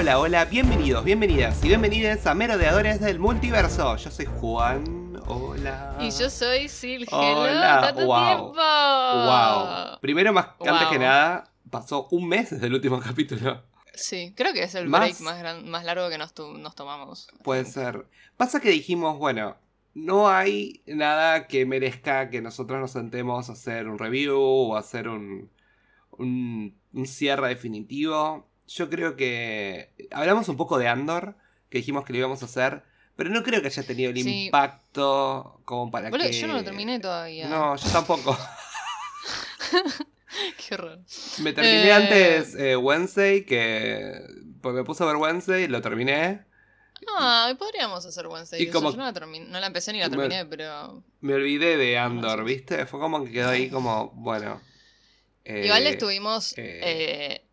Hola, hola, bienvenidos, bienvenidas y bienvenidas a Merodeadores del Multiverso. Yo soy Juan, hola. Y yo soy Sil, Hola, tanto wow. tiempo. Wow. Primero, más antes que nada, pasó un mes desde el último capítulo. Sí, creo que es el Más- break más, gran- más largo que nos, tomamos. Puede ser. Pasa que dijimos, bueno, no hay nada que merezca que nosotros nos sentemos a hacer un review o hacer un, un, un cierre definitivo. Yo creo que hablamos un poco de Andor, que dijimos que lo íbamos a hacer, pero no creo que haya tenido el Sí. impacto como para Boludo, que... yo no lo terminé todavía. No, yo tampoco. Qué horror. Me terminé Eh. antes eh, Wednesday, que... Pues me puse a ver Wednesday, lo terminé. Ah, podríamos hacer Wednesday. Y como- Yo no la, terminé, no la empecé ni la Me- terminé, pero. Me olvidé de no Andor. ¿viste? Fue como que quedó ahí como, bueno. eh, Igual estuvimos eh, eh,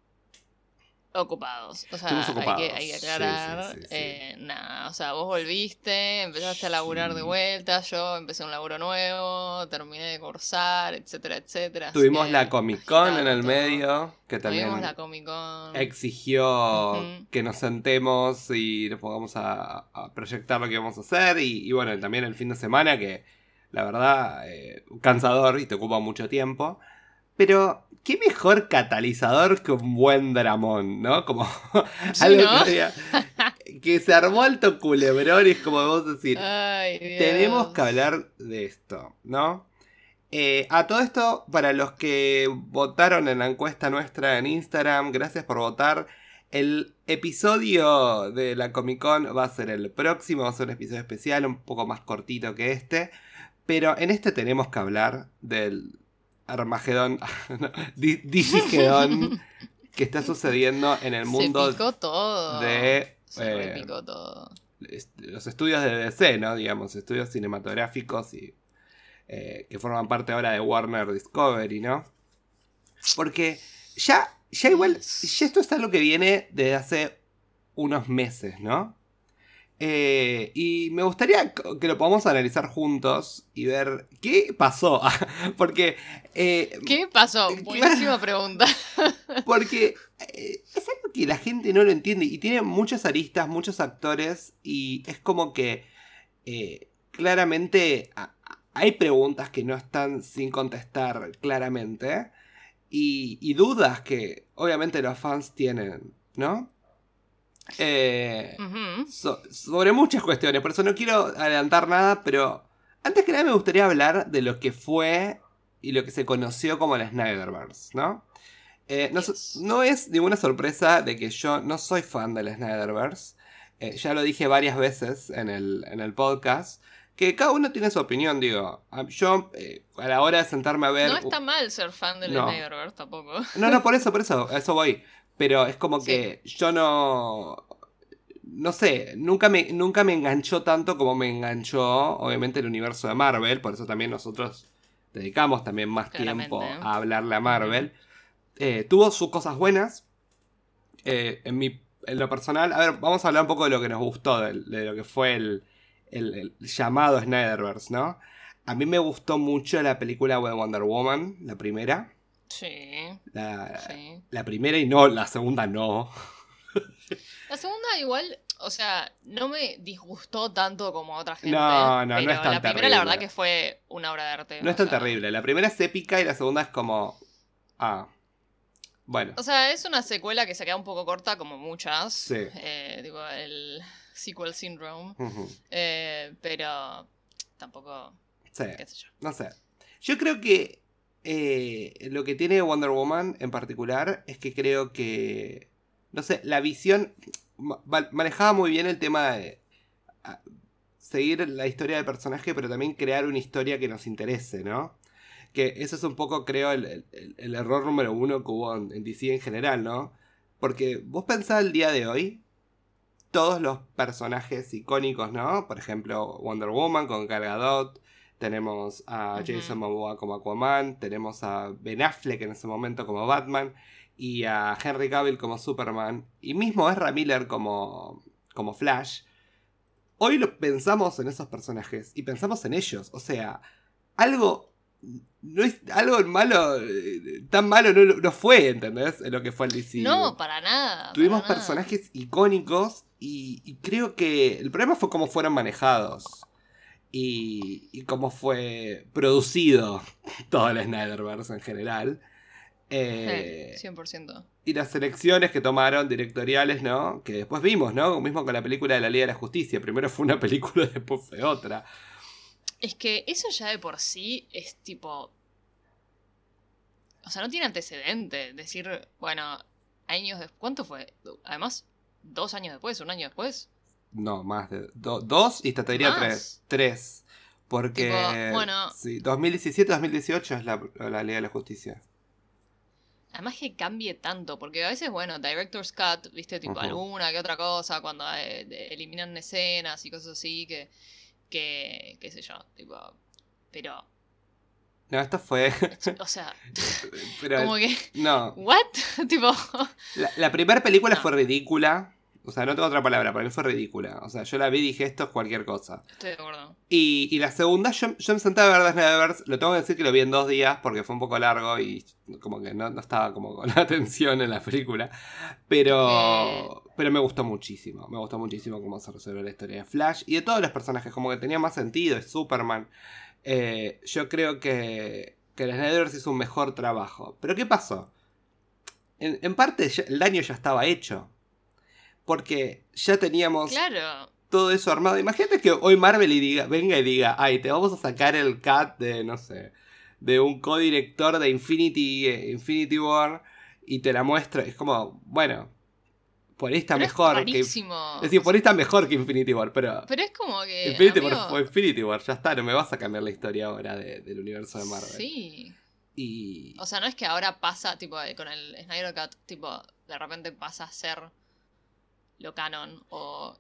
ocupados. O sea, hay que, hay aclarar. sí, sí, sí. eh, nada, o sea, vos volviste, empezaste a laburar de vuelta, yo empecé un laburo nuevo, terminé de cursar, etcétera, etcétera. Tuvimos la Comic Con en el todo. medio, que también Tuvimos la Comic Con. exigió que nos sentemos y nos pongamos a, a proyectar lo que íbamos a hacer. Y, y bueno, también el fin de semana, que la verdad, eh, cansador y te ocupa mucho tiempo. Pero, ¿qué mejor catalizador que un buen dramón, no? Como Sí, algo ¿no? que, se armó alto culebrón y es como vos decir, Ay, tenemos que hablar de esto, ¿no? Eh, a todo esto, para los que votaron en la encuesta nuestra en Instagram, gracias por votar. El episodio de la Comic Con va a ser el próximo, va a ser un episodio especial, un poco más cortito que este. Pero en este tenemos que hablar del Armagedón, no, Di- Digigedón que está sucediendo en el Se mundo picó todo. de Se eh, todo. los estudios de DC, ¿no? Digamos, estudios cinematográficos y eh, que forman parte ahora de Warner Discovery, ¿no? Porque ya, ya igual, ya esto es algo que viene desde hace unos meses, ¿no? Eh, y me gustaría que lo podamos analizar juntos y ver qué pasó. Porque eh, ¿Qué pasó? Claro. Buenísima pregunta. Porque eh, es algo que la gente no lo entiende y tiene muchas aristas, muchos actores y es como que eh, claramente hay preguntas que no están sin contestar claramente y, y dudas que obviamente los fans tienen, ¿no? Eh, so- sobre muchas cuestiones, por eso no quiero adelantar nada, pero antes que nada me gustaría hablar de lo que fue y lo que se conoció como la Snyderverse, ¿no? Eh, no, so- Yes. no es ninguna sorpresa de que yo no soy fan de la Snyderverse. Eh, ya lo dije varias veces en el, en el podcast. Que cada uno tiene su opinión, digo. Ah, Yo, eh, a la hora de sentarme a ver. No está mal ser fan del No. Snyderverse tampoco. No, no, por eso, por eso, a eso voy. Pero es como Sí. que yo no. No sé, nunca me, nunca me enganchó tanto como me enganchó, obviamente, el universo de Marvel. Por eso también nosotros dedicamos también más Claramente. tiempo a hablarle a Marvel. Eh, tuvo sus cosas buenas. Eh, en, mi, en lo personal, a ver, vamos a hablar un poco de lo que nos gustó, de, de lo que fue el, el- el llamado Snyderverse, ¿no? A mí me gustó mucho la película de Wonder Woman, la primera. Sí, La, sí. la primera y no, la segunda no. La segunda igual, o sea, no me disgustó tanto como a otra gente. No, no, no es tan La primera terrible. la verdad que fue una obra de arte. No es tan sea. terrible. La primera es épica y la segunda es como. Ah. Bueno. O sea, es una secuela que se queda un poco corta como muchas. Sí. Eh, digo, el sequel syndrome. Eh, pero tampoco, Sí. qué sé yo. No sé. Yo creo que eh, lo que tiene Wonder Woman en particular es que creo que. No sé, la visión. ma- ma- manejaba muy bien el tema de. seguir la historia del personaje, pero también crear una historia que nos interese, ¿no? Que eso es un poco, creo, el error número uno que hubo en, en DC en general, ¿no? Porque vos pensás el día de hoy, todos los personajes icónicos, ¿no? Por ejemplo, Wonder Woman con Gal Gadot, tenemos a. Jason Momoa como Aquaman, tenemos a Ben Affleck en ese momento como Batman y a Henry Cavill como Superman y mismo Ezra Miller como, como Flash. Hoy lo pensamos en esos personajes y pensamos en ellos, o sea, algo no es algo malo, eh, tan malo no, no fue, ¿entendés? En lo que fue el DC. No, para nada. Tuvimos para nada. personajes icónicos y, y creo que el problema fue cómo fueron manejados y, y cómo fue producido todo el Snyderverse en general. Eh, Sí, 100%. y las elecciones que tomaron directoriales, ¿no? Que después vimos, ¿no? Mismo con la película de la Liga de la Justicia. Primero fue una película, después fue otra. Es que eso ya de por sí es tipo. O sea, no tiene antecedente. Decir, bueno, años después. ¿Cuánto fue? Además, dos años después, un año después. No, más de do- dos y te diría ¿Más? tres. Tres. Porque. Tipo, bueno. Sí, 2017-2018 es la, la Liga de la Justicia. Además que cambie tanto, porque a veces, bueno, Director's Cut, viste, tipo alguna que otra cosa, cuando eh, eliminan escenas y cosas así, que, que, qué sé yo, tipo, pero, No, esto fue. o sea, pero, como que, no. ¿what? tipo, La, la primera película No. fue ridícula. O sea, no tengo otra palabra, para mí fue ridícula. O sea, yo la vi y dije esto es cualquier cosa. estoy de acuerdo. Y, y la segunda, yo, yo me senté a ver Snyderverse. Lo tengo que decir que lo vi en dos días porque fue un poco largo y como que no, no estaba como con la atención en la película. Pero, pero me gustó muchísimo. Me gustó muchísimo cómo se resolvió la historia de Flash y de todos los personajes. Como que tenía más sentido. Es Superman. Eh, yo creo que, que el Snyderverse hizo un mejor trabajo. Pero ¿qué pasó? En, en parte el daño ya estaba hecho. Porque ya teníamos Claro, todo eso armado. Imagínate que hoy Marvel y diga, venga y diga, ay, te vamos a sacar el cut de, no sé, de un codirector de Infinity, eh, Infinity War y te la muestra. Es como, bueno, por ahí está pero mejor es que... Es decir, por ahí está mejor que Infinity War, pero... Pero es como que, Infinity amigo, War fue Infinity War, ya está, no me vas a cambiar la historia ahora de- del universo de Marvel. sí, Y... o sea, no es que ahora pasa, tipo, eh, con el Snyder Cut, tipo, de repente pasa a ser lo canon, o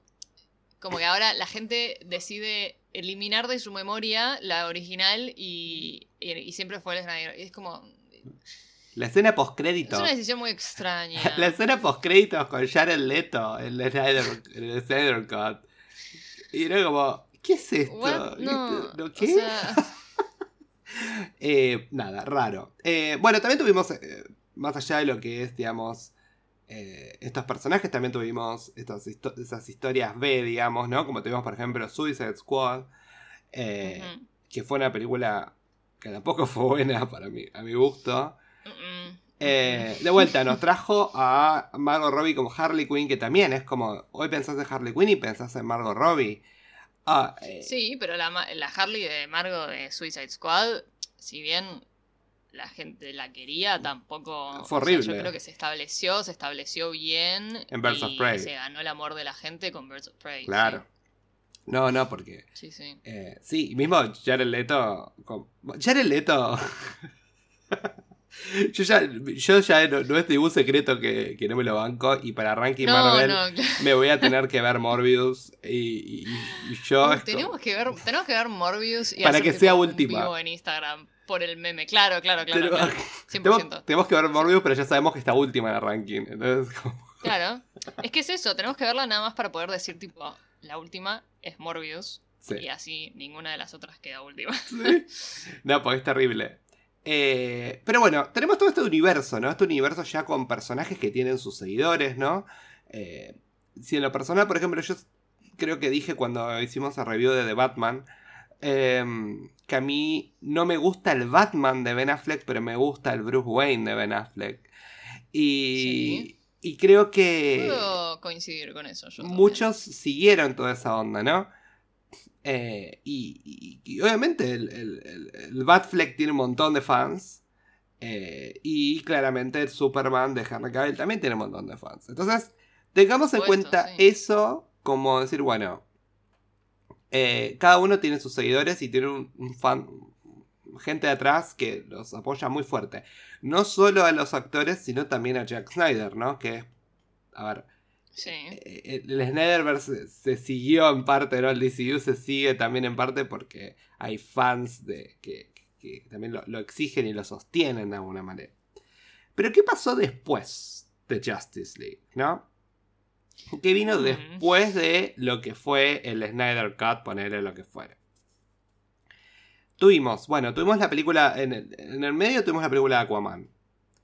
como que ahora la gente decide eliminar de su memoria la original y, y, y siempre fue el Snyder. Y es como... La escena Es postcréditos. una decisión muy extraña. La escena postcréditos con Jared Leto en el Snyder, en el Snyder Cut. Y era como, ¿qué es esto? No, o ¿Qué? sea, Eh, nada, raro. Eh, bueno, también tuvimos, eh, más allá de lo que es, digamos, eh, estos personajes, también tuvimos estas histo- esas historias B, digamos, ¿no? Como tuvimos, por ejemplo, Suicide Squad, eh, que fue una película que tampoco fue buena para mí, a mi gusto. Eh, de vuelta, nos trajo a Margot Robbie como Harley Quinn, que también es como, hoy pensás en Harley Quinn y pensás en Margot Robbie. Ah, Sí, pero la, la Harley de Margo de Suicide Squad, si bien la gente la quería, tampoco. Fue o sea, horrible. yo creo que se estableció, se estableció bien. En Birds of y Prey. Se ganó el amor de la gente con Birds of Prey. claro. No, no, porque... Sí, sí. sí. eh, sí, mismo Jared Leto... con- Jared Leto... yo ya, yo ya no, no es ningún secreto que, que no me lo banco y para Ranking No, Marvel no, claro. me voy a tener que ver Morbius y, y- y yo... tenemos, que ver, tenemos que ver Morbius y Para que sea última. vivo en Instagram por el meme. Claro, claro, claro. Claro. tenemos, 100%. tenemos que ver Morbius, pero ya sabemos que está última en el ranking. Entonces, como- Claro. Es que es eso, tenemos que verla nada más para poder decir, tipo, la última es Morbius. sí. Y así ninguna de las otras queda última. Sí. No, porque es terrible. Eh, pero bueno, tenemos todo este universo, ¿no? Este universo ya con personajes que tienen sus seguidores, ¿no? Eh, si en lo personal, por ejemplo, yo creo que dije cuando hicimos el review de The Batman, eh, que a mí no me gusta el Batman de Ben Affleck, pero me gusta el Bruce Wayne de Ben Affleck. Y, y creo que Puedo coincidir con eso. Yo muchos siguieron toda esa onda, ¿no? Eh, y, y- y obviamente el, el, el- Batfleck tiene un montón de fans. eh, y claramente el Superman de Henry Cavill también tiene un montón de fans. Entonces, tengamos en cuenta sí. eso como decir, bueno, eh, cada uno tiene sus seguidores y tiene un, un fan, gente de atrás que los apoya muy fuerte. No solo a los actores, sino también a Jack Snyder, ¿no? Que a ver, Sí. eh, el Snyderverse se, se siguió en parte, ¿no? El DCU se sigue también en parte porque hay fans de, que, que también lo, lo exigen y lo sostienen de alguna manera. Pero ¿qué pasó después de Justice League, no? ¿Qué vino Mm. después de lo que fue el Snyder Cut, ponerle lo que fuera? tuvimos, bueno, tuvimos la película, en el, en el medio tuvimos la película de Aquaman.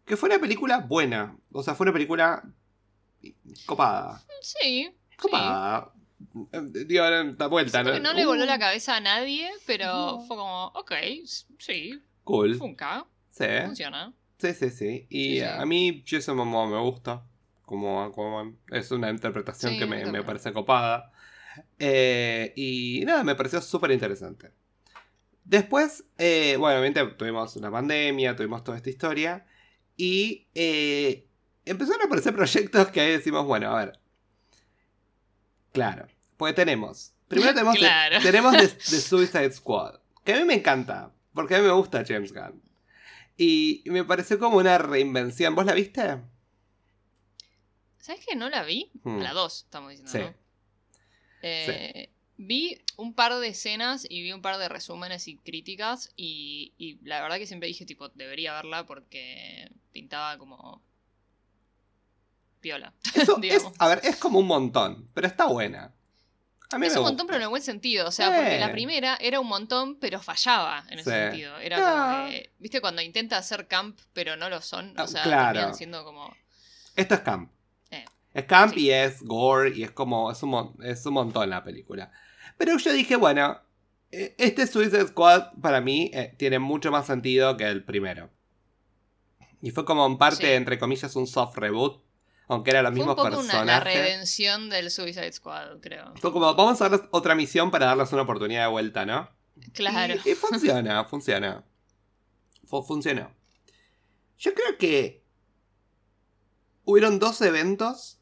Que fue una película buena. O sea, fue una película copada. Sí. Copada. Eh, Digo, da vuelta, ¿no? le voló Uh, la cabeza a nadie, pero No. fue como, ok, sí, Cool. funca, Sí, funciona. sí, sí, sí. Y Sí, sí. a mí Jason Momoa me gusta. Como Aquaman. Es una interpretación Sí, que me, me parece copada. Eh, y nada, me pareció súper interesante. Después, eh, bueno, obviamente tuvimos una pandemia, tuvimos toda esta historia. Y eh, empezaron a aparecer proyectos que ahí decimos, bueno, a ver. Claro, porque tenemos. Primero tenemos, Claro. tenemos The, The Suicide Squad. Que a mí me encanta, porque a mí me gusta James Gunn. Y me pareció como una reinvención. ¿Vos la viste? ¿Sabes que no la vi? Hmm. La 2, estamos diciendo, Sí. ¿no? Eh, Vi un par de escenas y vi un par de resúmenes y críticas y, y la verdad que siempre dije, tipo, debería verla porque pintaba como... Piola, Eso es, a ver, es como un montón, pero está buena. A mí Es me un gusta. montón, pero en el buen sentido. O sea, Sí. porque la primera era un montón, pero fallaba en ese Sí. sentido. Era No. como que, ¿viste? Cuando intenta hacer camp, pero no lo son. Ah, O sea, claro. terminan siendo como. Esto es camp. Eh, Es camp sí. y es gore y es como. Es un, es un montón la película. Pero yo dije, bueno, eh, este Suicide Squad para mí eh, tiene mucho más sentido que el primero. Y fue como en parte, entre comillas, un soft reboot. Aunque eran los Fue un mismos poco una, la redención del Suicide Squad, creo. Fue como, vamos a darles otra misión para darles una oportunidad de vuelta, ¿no? Claro. Y, y funciona, funciona. Fu- funcionó. Yo creo que hubieron dos eventos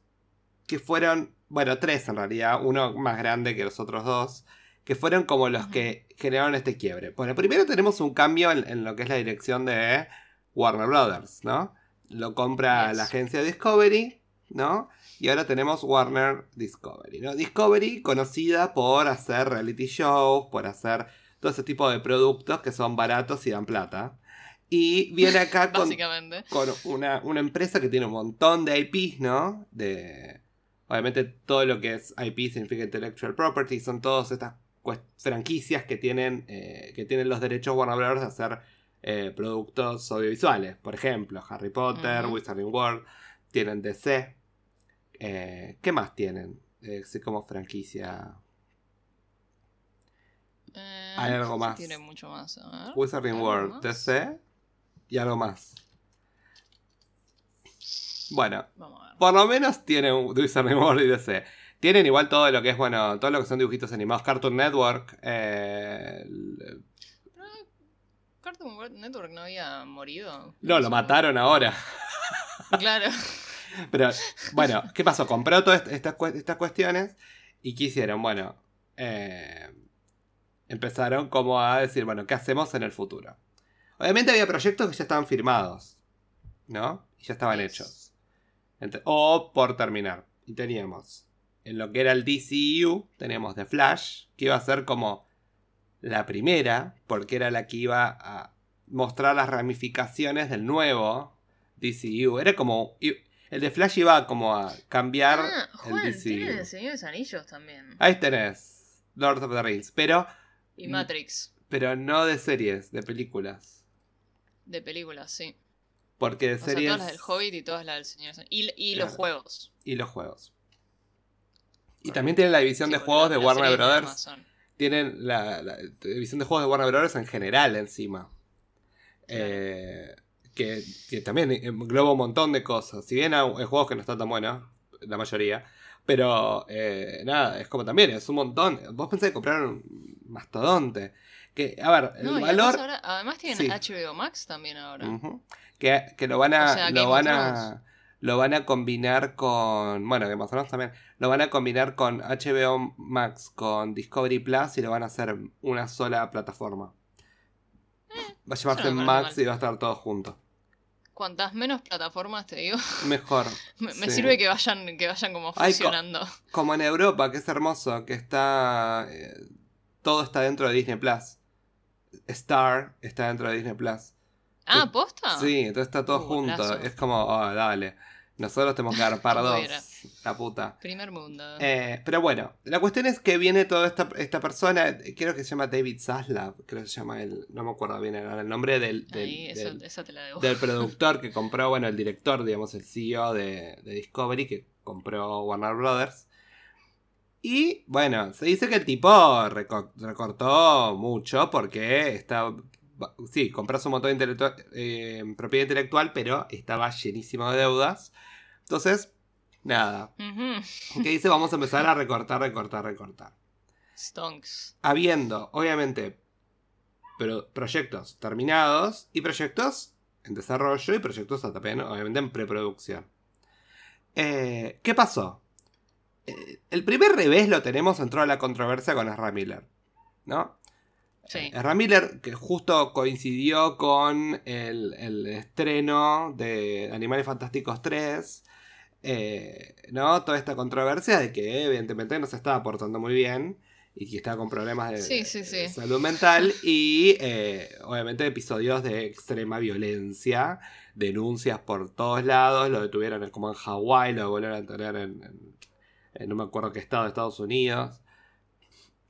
que fueron, bueno, tres en realidad, uno más grande que los otros dos, que fueron como los que generaron este quiebre. Bueno, primero tenemos un cambio en, en lo que es la dirección de Warner Brothers, ¿no? Lo compra Yes. la agencia Discovery, ¿no? Y ahora tenemos Warner Discovery, ¿no? Discovery conocida por hacer reality shows, por hacer todo ese tipo de productos que son baratos y dan plata. Y viene acá con, una, una empresa que tiene un montón de IPs, ¿no? De, obviamente todo lo que es IP significa Intellectual Property, son todas estas franquicias que tienen, eh, que tienen los derechos Warner Bros. de hacer eh, productos audiovisuales. Por ejemplo, Harry Potter, Ujú. Wizarding World, tienen DC. Eh, ¿Qué más tienen? Eh, sí, como franquicia. Hay algo más. Tiene mucho más. A ver. Wizarding ¿Algo World, más? DC y algo más. Bueno, por lo menos tienen Wizarding World y DC. Tienen igual todo lo que es, bueno, todo lo que son dibujitos animados. Cartoon Network. eh, Cartoon Network no había morido. no, lo mataron ahora. Claro. Pero, bueno, ¿qué pasó? Compró todas est- estas, cue- estas cuestiones y ¿qué hicieron? Bueno, eh, empezaron como a decir, bueno, ¿qué hacemos en el futuro? Obviamente había proyectos que ya estaban firmados, ¿no? Y ya estaban hechos. O por terminar. Y teníamos, en lo que era el DCU, teníamos The Flash, que iba a ser como la primera, porque era la que iba a mostrar las ramificaciones del nuevo DCU. Era como... El de Flash iba como a cambiar Ah, el DCU. tiene el Señor de los Anillos también. Ahí tenés. Lord of the Rings. Pero, Y Matrix. pero no de series, de películas. De películas, sí. Porque de O sea, series todas las del Hobbit y todas las del Señor de los Anillos. Y, y los juegos. y los juegos. Y también tienen la división Sí, de juegos la- de Warner de Brothers. Tienen la, la división de juegos de Warner Brothers en general encima. Eh, que, que también engloba un montón de cosas. Si bien hay hay juegos que no están tan buenos, la mayoría. Pero eh, nada, es como también, es un montón. Vos pensás que compraron un mastodonte. Que, a ver, el No, valor. además, ahora- además tienen Sí. HBO Max también ahora. Que, que lo van a. O sea, Game lo of van Thrones. a. Lo van a combinar con. Bueno, Game of Thrones también. Lo van a combinar con HBO Max, con Discovery Plus y lo van a hacer una sola plataforma. Va a llamarse no Max y va a estar todo junto. Cuantas menos plataformas te digo, Mejor. me, sirve que vayan, que vayan como Ay, co- fusionando. Como en Europa, que es hermoso, que está. eh, todo está dentro de Disney Plus. Star está dentro de Disney Plus. Ah, ¿posta? Sí, entonces está todo Uh, junto. Es como, ah, dale. Nosotros tenemos que dar par dos. La puta. Primer mundo. Eh, pero bueno, la cuestión es que viene toda esta, esta persona, creo que se llama David Zaslav, creo que se llama el, no me acuerdo bien el, el nombre del, del, Ahí, eso, del- esa te la debo. del productor que compró, bueno, el director, digamos, el CEO de, de Discovery, que compró Warner Brothers. Y bueno, se dice que el tipo reco- recortó mucho porque está. Sí, compró su motor de intelectua- eh, propiedad intelectual, pero estaba llenísimo de deudas. Entonces, nada. ¿Qué dice? Vamos a empezar a recortar, recortar, recortar. Stonks. Habiendo, obviamente, pro- proyectos terminados y proyectos en desarrollo y proyectos también, obviamente, en preproducción. Eh, ¿Qué pasó? Eh, el primer revés lo tenemos en toda la controversia con Ezra Miller, ¿no? Sí. Eh, Ezra Miller, que justo coincidió con el, el estreno de Animales Fantásticos 3, eh, ¿no? Toda esta controversia de que evidentemente no se estaba portando muy bien y que estaba con problemas de, Sí, sí, sí. de salud mental y eh, obviamente episodios de extrema violencia, denuncias por todos lados, lo detuvieron como en Hawái, lo volvieron a tener en, en- en no me acuerdo qué estado de Estados Unidos.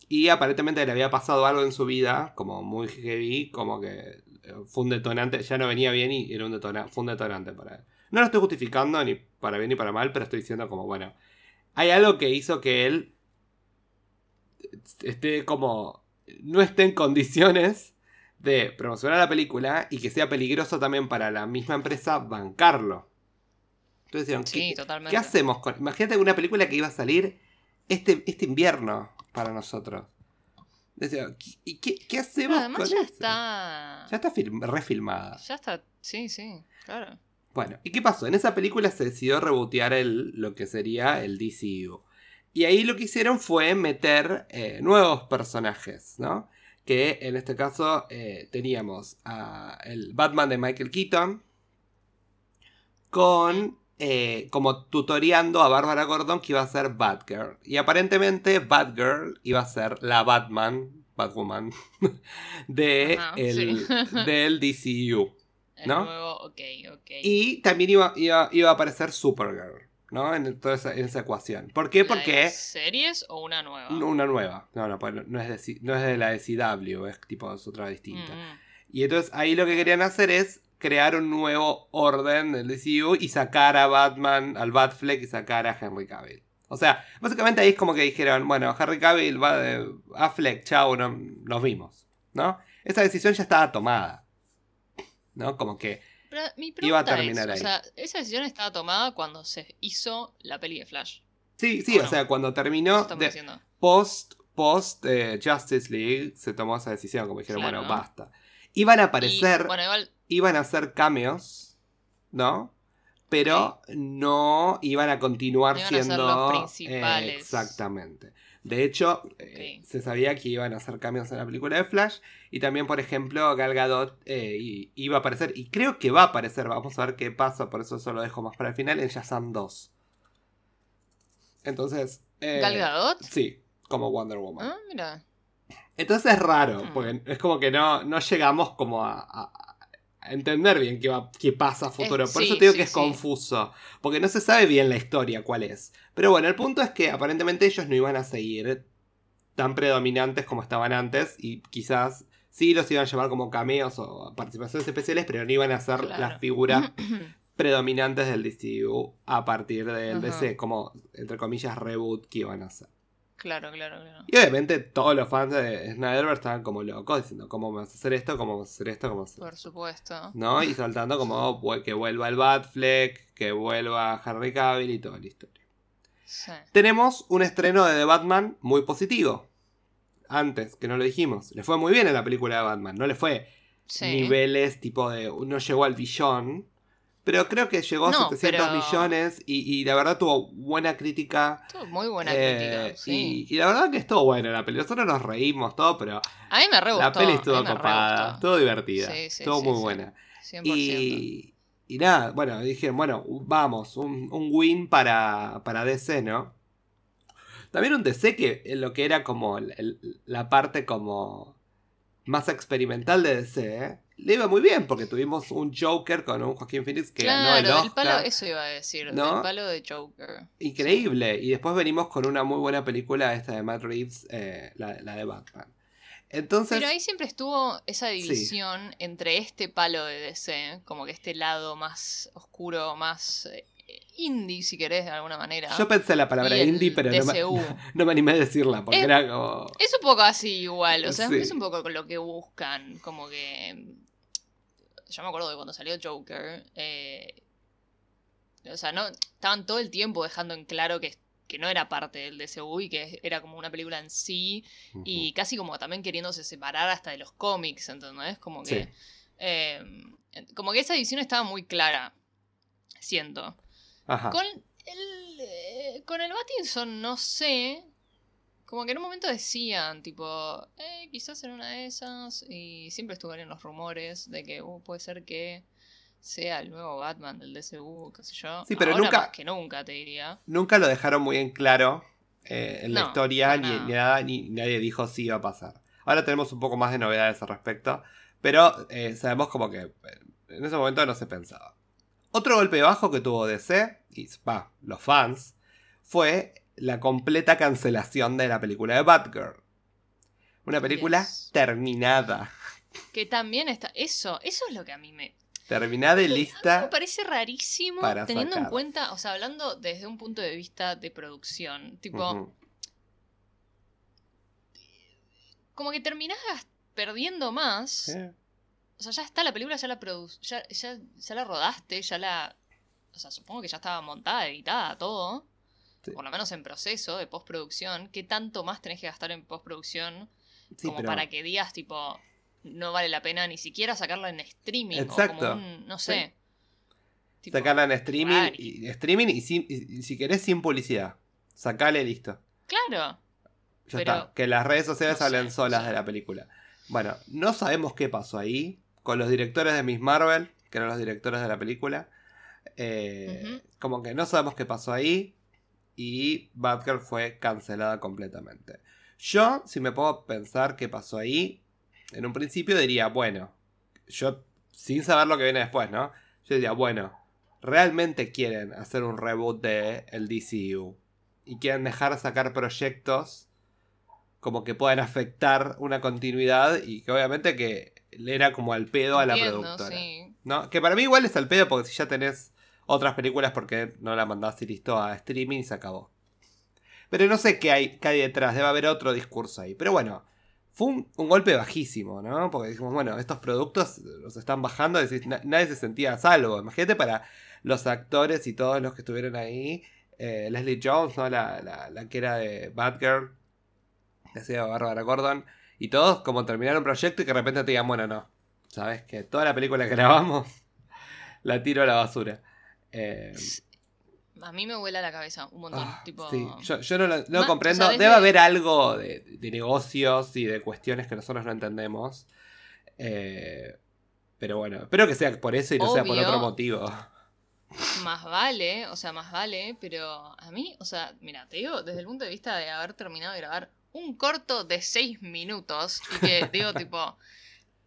Y aparentemente le había pasado algo en su vida, como muy heavy, como que fue un detonante, ya no venía bien y era un detona- fue un detonante para él. No lo estoy justificando ni para bien ni para mal, pero estoy diciendo como, bueno, hay algo que hizo que él esté como, no esté en condiciones de promocionar la película y que sea peligroso también para la misma empresa bancarlo. Entonces dijeron, Sí, ¿qué. ¿qué hacemos con...? Imagínate una película que iba a salir este, este invierno para nosotros. Decía, ¿qué- ¿y qué, qué hacemos Además con ya eso? está. Ya está film- refilmada. Ya está. Sí, sí, claro. Bueno, ¿y qué pasó? En esa película se decidió rebotear el, lo que sería el DCU. Y ahí lo que hicieron fue meter eh, nuevos personajes, ¿no? Que en este caso eh, teníamos a el Batman de Michael Keaton con eh, como tutoreando a Bárbara Gordon que iba a ser Batgirl. Y aparentemente Batgirl iba a ser la Batman, Batwoman, de Ajá, el- sí. del DCU. ¿No? nuevo, ok, ok. Y también iba, iba, iba a aparecer Supergirl, ¿no? En toda esa, en esa ecuación. ¿Por qué? ¿La de Porque ¿Series o una nueva? una nueva. No, no, pues no es, de, no es de la de CW, es tipo es otra distinta. Mm, mm. Y entonces ahí lo que querían hacer es crear un nuevo orden del DCU y sacar a Batman, al Batfleck y sacar a Henry Cavill. O sea, básicamente ahí es como que dijeron, bueno, Henry Cavill, va de Affleck, chau, no- nos vimos, ¿no? Esa decisión ya estaba tomada, ¿no? Como que Pero mi Iba a terminar es, ahí. o sea, esa decisión estaba tomada cuando se hizo la peli de Flash. Sí, sí, o sea, cuando terminó de- post, post eh, Justice League, se tomó esa decisión, como dijeron, Claro. bueno, basta. Iban a Y, aparecer, bueno, igual, iban a hacer cameos, ¿no? Pero no iban a continuar No iban a ser siendo los eh, principales. exactamente. De hecho, eh, se sabía que iban a hacer cameos en la película de Flash. Y también, por ejemplo, Gal Gadot eh, iba a aparecer. Y creo que va a aparecer. Vamos a ver qué pasa. Por eso eso lo dejo más para el final. En Shazam 2. Entonces. eh, Gal Gadot. Sí, como Wonder Woman. Ah, mira. Entonces es raro, Hmm. porque es como que no, no llegamos como a, a- a entender bien qué, va, qué pasa a futuro. Es- Por sí, eso te digo sí, que es sí. confuso, porque no se sabe bien la historia cuál es. Pero bueno, el punto es que aparentemente ellos no iban a seguir tan predominantes como estaban antes y quizás sí los iban a llevar como cameos o participaciones especiales, pero no iban a ser Claro. las figuras predominantes del DCU a partir del Ajá. DC, como entre comillas reboot que iban a hacer. claro, claro, claro. Y obviamente todos los fans de Snyderverse estaban como locos diciendo cómo vas a hacer esto, cómo vas a hacer esto, cómo vas a hacer Por supuesto. ¿No? Y saltando como "Vu- que vuelva el Batfleck, que vuelva Henry Cavill y toda la historia. Sí. Tenemos un estreno de The Batman muy positivo. Antes, que no lo dijimos. Le fue muy bien en la película de Batman. No le fue Sí. niveles tipo de. No llegó al billón. Pero creo que llegó a No, 700 pero- millones y, y la verdad tuvo buena crítica. Tuvo muy buena eh, crítica. Sí. y, y la verdad que estuvo buena la película. Nosotros nos reímos todo, pero A mí me re la gustó, peli a estuvo copada, estuvo divertida, Sí, sí, estuvo sí, muy buena. 100%. Y, y nada, bueno, dije, bueno, vamos, un, un win para, para DC, ¿no? También un DC que lo que era como el- el- la parte como más experimental de DC, ¿eh? le iba muy bien porque tuvimos un Joker con un Joaquín Phoenix que ganó el Claro, Oscar. del palo, eso iba a decir, ¿No? del palo de Joker. Increíble. Y después venimos con una muy buena película, esta de Matt Reeves, eh, la, la de Batman. Entonces, Pero ahí siempre estuvo esa división entre este palo de DC, como que este lado más oscuro, más eh, indie, si querés, de alguna manera. yo pensé la palabra indie, pero no me, no me animé a decirla porque era como... Es un poco así igual, o sea, Sí. es un poco lo que buscan, como que... Yo me acuerdo de cuando salió Joker, eh, o sea, no estaban todo el tiempo dejando en claro que, que no era parte del DCU y que era como una película en sí, y casi como también queriéndose separar hasta de los cómics, ¿entendés? Como que... Sí. eh, como que esa edición estaba muy clara, siento. Ajá. Con el, eh, con el Battinson, no sé. Como que en un momento decían, tipo, eh, quizás en una de esas. Y siempre estuvieron los rumores de que uh, puede ser que sea el nuevo Batman del DCU, qué sé yo. Sí, pero Ahora nunca- más que nunca, te diría. Nunca lo dejaron muy en claro eh, en la historia, ni, nada. ni nada, ni nadie dijo si iba a pasar. Ahora tenemos un poco más de novedades al respecto, pero eh, sabemos como que eh, en ese momento no se pensaba. Otro golpe bajo que tuvo DC, y va, los fans, fue la completa cancelación de la película de Batgirl. Una película Yes. terminada. Que también está. Eso, eso es lo que a mí me. Terminada y Me lista. parece rarísimo teniendo en cuenta, o sea, hablando desde un punto de vista de producción. Tipo, como que terminás perdiendo más. Eh, O sea, ya está la película, ya la ya, ya, ya la rodaste, ya la. O sea, supongo que ya estaba montada, editada, todo. Sí. Por lo menos en proceso de postproducción. ¿Qué tanto más tenés que gastar en postproducción? sí, como pero- para que digas, tipo, no vale la pena ni siquiera sacarla en streaming. O Exacto. como un, no sé. Tipo, Sacarla en streaming y, streaming y, sin- y- y si querés sin publicidad. Sacale listo. Claro. Ya Pero- está. Que las redes sociales no hablen sé, solas no sé. de la película. Bueno, no sabemos qué pasó ahí con los directores de Miss Marvel, que eran los directores de la película. Eh. Como que no sabemos qué pasó ahí. Y Batgirl fue cancelada completamente. Yo, si me puedo pensar qué pasó ahí, en un principio diría, bueno, yo, sin saber lo que viene después, ¿no? Yo diría, bueno, realmente quieren hacer un reboot de el DCU y quieren dejar sacar proyectos como que puedan afectar una continuidad y que obviamente que le era como al pedo a la Entiendo, productora. sí. ¿no? Que para mí igual es al pedo porque si ya tenés otras películas porque no la mandás y listo a streaming y se acabó. Pero no sé qué hay, qué hay detrás, debe haber otro discurso ahí. Pero bueno, fue un, golpe bajísimo, ¿no? Porque dijimos, bueno, estos productos los están bajando, decís, na- nadie se sentía a salvo. Imagínate para los actores y todos los que estuvieron ahí. eh, Leslie Jones, ¿no? La, la, la que era de Batgirl, que hacía Bárbara Gordon. Y todos como terminaron un proyecto y que de repente te digan, bueno, no. Sabes que toda la película que grabamos la tiro a la basura. Eh, A mí me vuela la cabeza un montón. ah, tipo, sí, yo, yo no lo, no lo comprendo. o sea, desde- Debe haber algo de, de negocios y de cuestiones que nosotros no entendemos. Eh, pero bueno, espero que sea por eso y no sea por otro motivo. Más vale, o sea, más vale, pero a mí, o sea, mira, te digo, desde el punto de vista de haber terminado de grabar un corto de seis minutos y que, digo, tipo,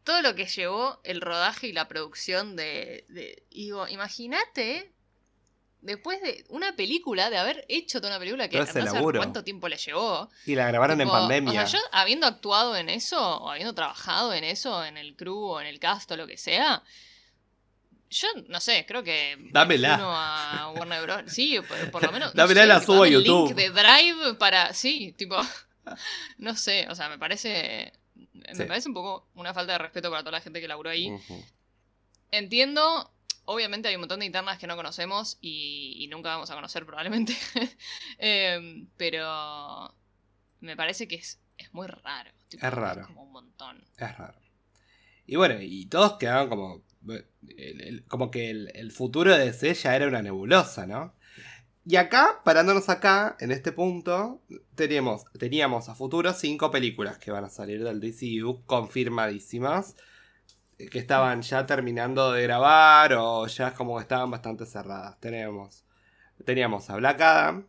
todo lo que llevó el rodaje y la producción de, de digo, imagínate, después de una película, de haber hecho toda una película que no sé cuánto tiempo le llevó. Y la grabaron en Tipo, pandemia. O sea, yo habiendo actuado en eso, o habiendo trabajado en eso, en el crew o en el cast o lo que sea, yo no sé, creo que. me Dámela. a Warner Bros. Sí, por, por lo menos. no Dámela, sé, la subo a YouTube. link de Drive para. Sí, tipo. No sé, o sea, me parece. Me Sí. parece un poco una falta de respeto para toda la gente que laburó ahí. Ujú. Entiendo, obviamente hay un montón de internas que no conocemos y, y nunca vamos a conocer probablemente. Em, pero me parece que es, es muy raro. tipo, Es raro. como un montón. Es raro. Y bueno, y todos quedaron como. el- el- como que el, el futuro de DC ya era una nebulosa, ¿no? Y acá, parándonos acá, en este punto, teníamos, teníamos a futuro cinco películas que van a salir del DCU confirmadísimas. Que estaban ya terminando de grabar o ya como que estaban bastante cerradas. Tenemos, teníamos a Black Adam.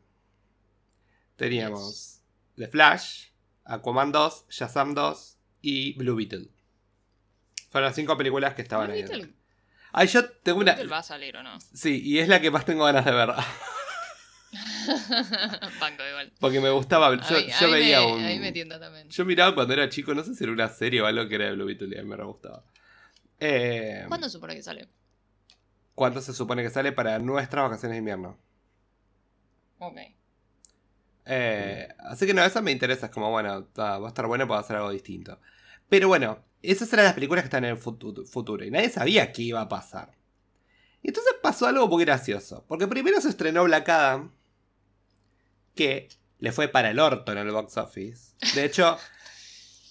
Teníamos The Flash, Aquaman 2, Shazam 2 y Blue Beetle. Fueron las cinco películas que estaban Blue ahí. Beetle, Ay, yo tengo Blue una. Beetle va a salir o no? Sí, y es la que más tengo ganas de ver. Banco igual. Porque me gustaba. Yo, veía me, un. a mí me tienta también. Yo miraba cuando era chico, no sé si era una serie o algo que era de Blue Beetle y a mí me re gustaba. Eh, ¿Cuándo supone que sale? ¿Cuánto se supone que sale para nuestras vacaciones de invierno? Ok. Eh, así que no, eso me interesa. Es como, bueno, ta, va a estar bueno, puedo hacer algo distinto. Pero bueno, esas eran las películas que están en el futu- futuro y nadie sabía qué iba a pasar. Y entonces pasó algo muy gracioso. Porque primero se estrenó Black Adam, que le fue para el orto en el box office. De hecho,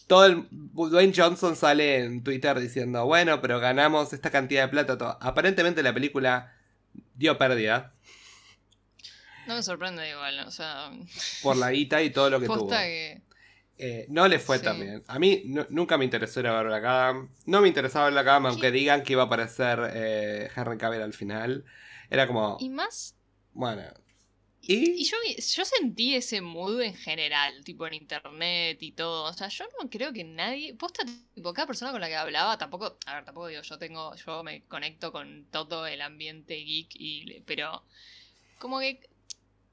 todo el. Dwayne Johnson sale en Twitter diciendo, bueno, pero ganamos esta cantidad de plata. todo". Aparentemente la película dio pérdida No me sorprende igual, o sea, por la guita y todo lo que tuvo. que... Eh, no le fue Sí. tan bien. A mí no- nunca me interesó ir a ver Black Adam. No me interesaba ver Black Adam, aunque digan que iba a aparecer eh, Henry Cavill al final. Era como, Y más... bueno. Y, ¿Y? yo, sentí ese mood en general, tipo en internet y todo. O sea, yo no creo que nadie. Posta, tipo, cada persona con la que hablaba, tampoco. A ver, tampoco digo, yo tengo. Yo me conecto con todo el ambiente geek, y, pero. Como que.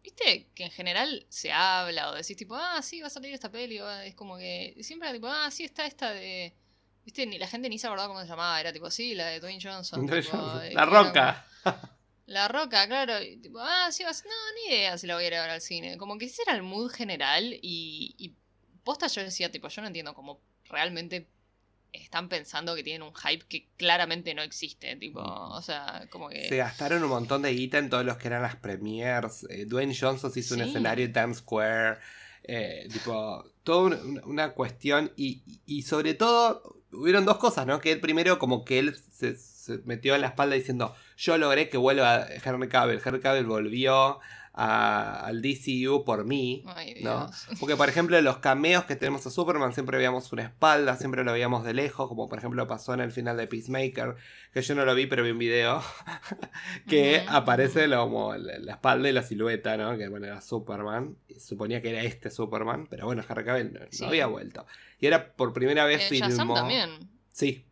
Viste que en general se habla o decís tipo, ah, sí, va a salir esta peli. o es como que. Siempre era tipo, ah, sí, está esta de. Viste, ni la gente ni se acordaba cómo se llamaba. Era tipo, sí, la de Dwayne Johnson. Dwayne tipo, Johnson. eh, La roca. la Roca, claro. y tipo, ah, sí, vas. No, ni idea si la voy a ir a ver al cine. Como que ese era el mood general y, y posta yo decía, tipo, yo no entiendo cómo realmente están pensando que tienen un hype que claramente no existe. Tipo, o sea, como que... Se gastaron un montón de guita en todos los que eran las premiers. Eh, Dwayne Johnson se hizo un escenario en Times Square. Eh, tipo, toda una, una cuestión. Y, y sobre todo, hubieron dos cosas, ¿no? Que el primero, como que él se, se metió en la espalda diciendo: Yo logré que vuelva Henry Cavill. Henry Cavill volvió a- al DCU por mí. Ay, ¿no? Porque, por ejemplo, en los cameos que tenemos a Superman siempre veíamos una espalda, siempre lo veíamos de lejos, como por ejemplo pasó en el final de Peacemaker, que yo no lo vi, pero vi un video que aparece lo- como la, espalda y la silueta, ¿no? Que bueno, era Superman. Suponía que era este Superman, pero bueno, Harry Cavill no, había vuelto. Y era por primera vez Eh, Shazam filmó. también. Sí.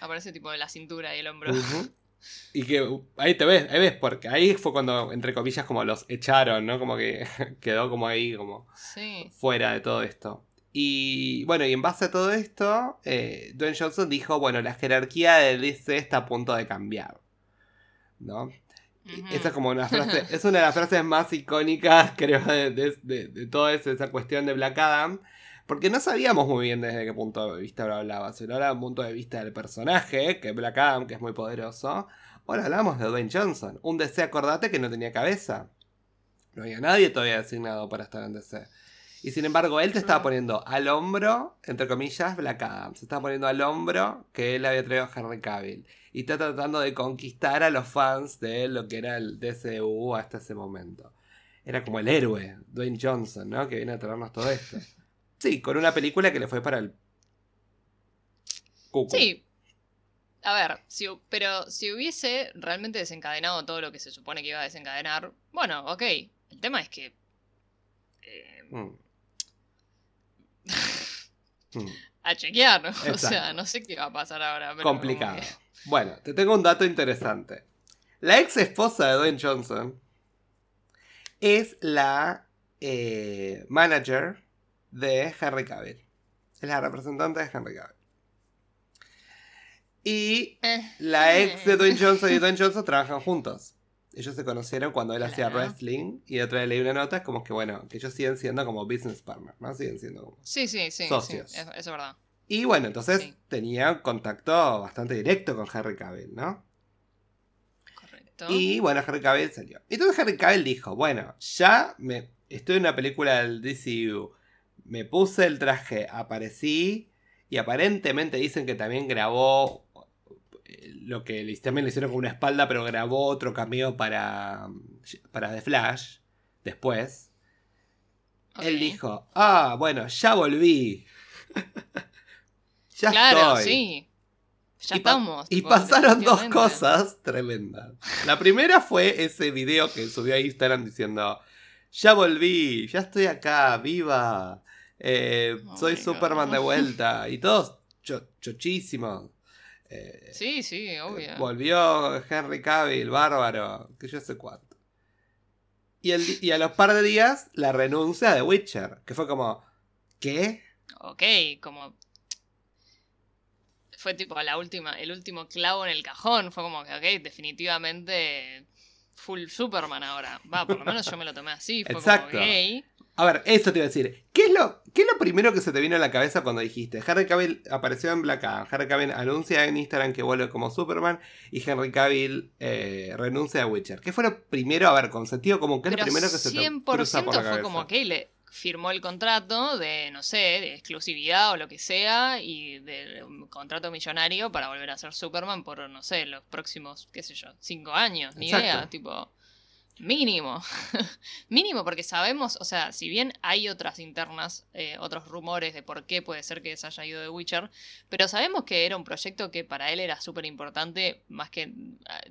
Aparece tipo de la cintura y el hombro. Y que uh, ahí te ves, ahí ves, porque ahí fue cuando, entre comillas, como los echaron, ¿no? Como que quedó como ahí, como Sí. fuera de todo esto. Y bueno, y en base a todo esto, eh, Dwayne Johnson dijo, bueno, la jerarquía de DC está a punto de cambiar. ¿No? Esa es como una frase, es una de las frases más icónicas, creo, de, de- de- de toda esa cuestión de Black Adam. Porque no sabíamos muy bien desde qué punto de vista lo hablaba. Si lo hablaba desde un punto de vista del personaje, que es Black Adam, que es muy poderoso. Ahora hablamos de Dwayne Johnson. Un DC, acordate, que no tenía cabeza. No había nadie todavía designado para estar en DC. Y sin embargo, él te estaba poniendo al hombro, entre comillas, Black Adam. Se estaba poniendo al hombro que él había traído a Henry Cavill. Y está tratando de conquistar a los fans de lo que era el DCU hasta ese momento. Era como el héroe, Dwayne Johnson, ¿no? Que viene a traernos todo esto. Sí, con una película que le fue para el. Cucu. Sí. A ver, si, pero si hubiese realmente desencadenado todo lo que se supone que iba a desencadenar, bueno, ok. El tema es que... eh, Mm. Mm. a chequear, ¿no? o sea, no sé qué va a pasar ahora. Pero Complicado. que- Bueno, te tengo un dato interesante. La ex esposa de Dwayne Johnson es la eh, manager de Henry Cavill. Es la representante de Henry Cavill. Y Eh, la ex de. Dwayne Johnson y Dwayne Johnson trabajan juntos. Ellos se conocieron cuando él hacía wrestling y otra vez leí una nota como que bueno, que ellos siguen siendo como business partners, ¿no? Siguen siendo como... Sí, sí, sí. Socios. sí, es, eso es verdad. Y bueno, entonces Sí. tenía contacto bastante directo con Henry Cavill, ¿no? Correcto. Y bueno, Henry Cavill salió. Entonces Henry Cavill dijo, bueno, ya me estoy en una película del DCU, me puse el traje, aparecí y aparentemente dicen que también grabó eh, lo que también le hicieron con una espalda, pero grabó otro cameo para, para The Flash después. Él dijo, ah, bueno, ya volví. ya Claro, estoy. sí. Ya Y estamos. Y tipo, pasaron dos cosas tremendas. La primera fue ese video que subió a Instagram diciendo: Ya volví, ya estoy acá, viva. Eh, Oh soy Superman God. de vuelta. Y todos cho- chochísimos. Eh, Sí, sí, obvio. Volvió Henry Cavill, bárbaro, que yo sé cuánto. Y, el, y a los par de días la renuncia de Witcher, que fue como, ¿qué? Ok, como. Fue tipo la última, el último clavo en el cajón. Fue como que, ok, definitivamente full Superman ahora. Va, por lo menos yo me lo tomé así. Fue Exacto. como, ok. A ver, eso te iba a decir. ¿Qué es, lo, ¿Qué es lo primero que se te vino a la cabeza cuando dijiste? Henry Cavill apareció en Black Adam. Henry Cavill anuncia en Instagram que vuelve como Superman. Y Henry Cavill eh, renuncia a Witcher. ¿Qué fue lo primero? A ver, con sentido como que es Pero lo primero que se te 100% cruza por la fue cabeza? como que le firmó el contrato de, no sé, de exclusividad o lo que sea, y de un contrato millonario para volver a ser Superman por, no sé, los próximos, qué sé yo, cinco años, ni Exacto. idea, tipo, mínimo. mínimo, porque sabemos, o sea, si bien hay otras internas, eh, otros rumores de por qué puede ser que se haya ido de Witcher, pero sabemos que era un proyecto que para él era súper importante, más que eh,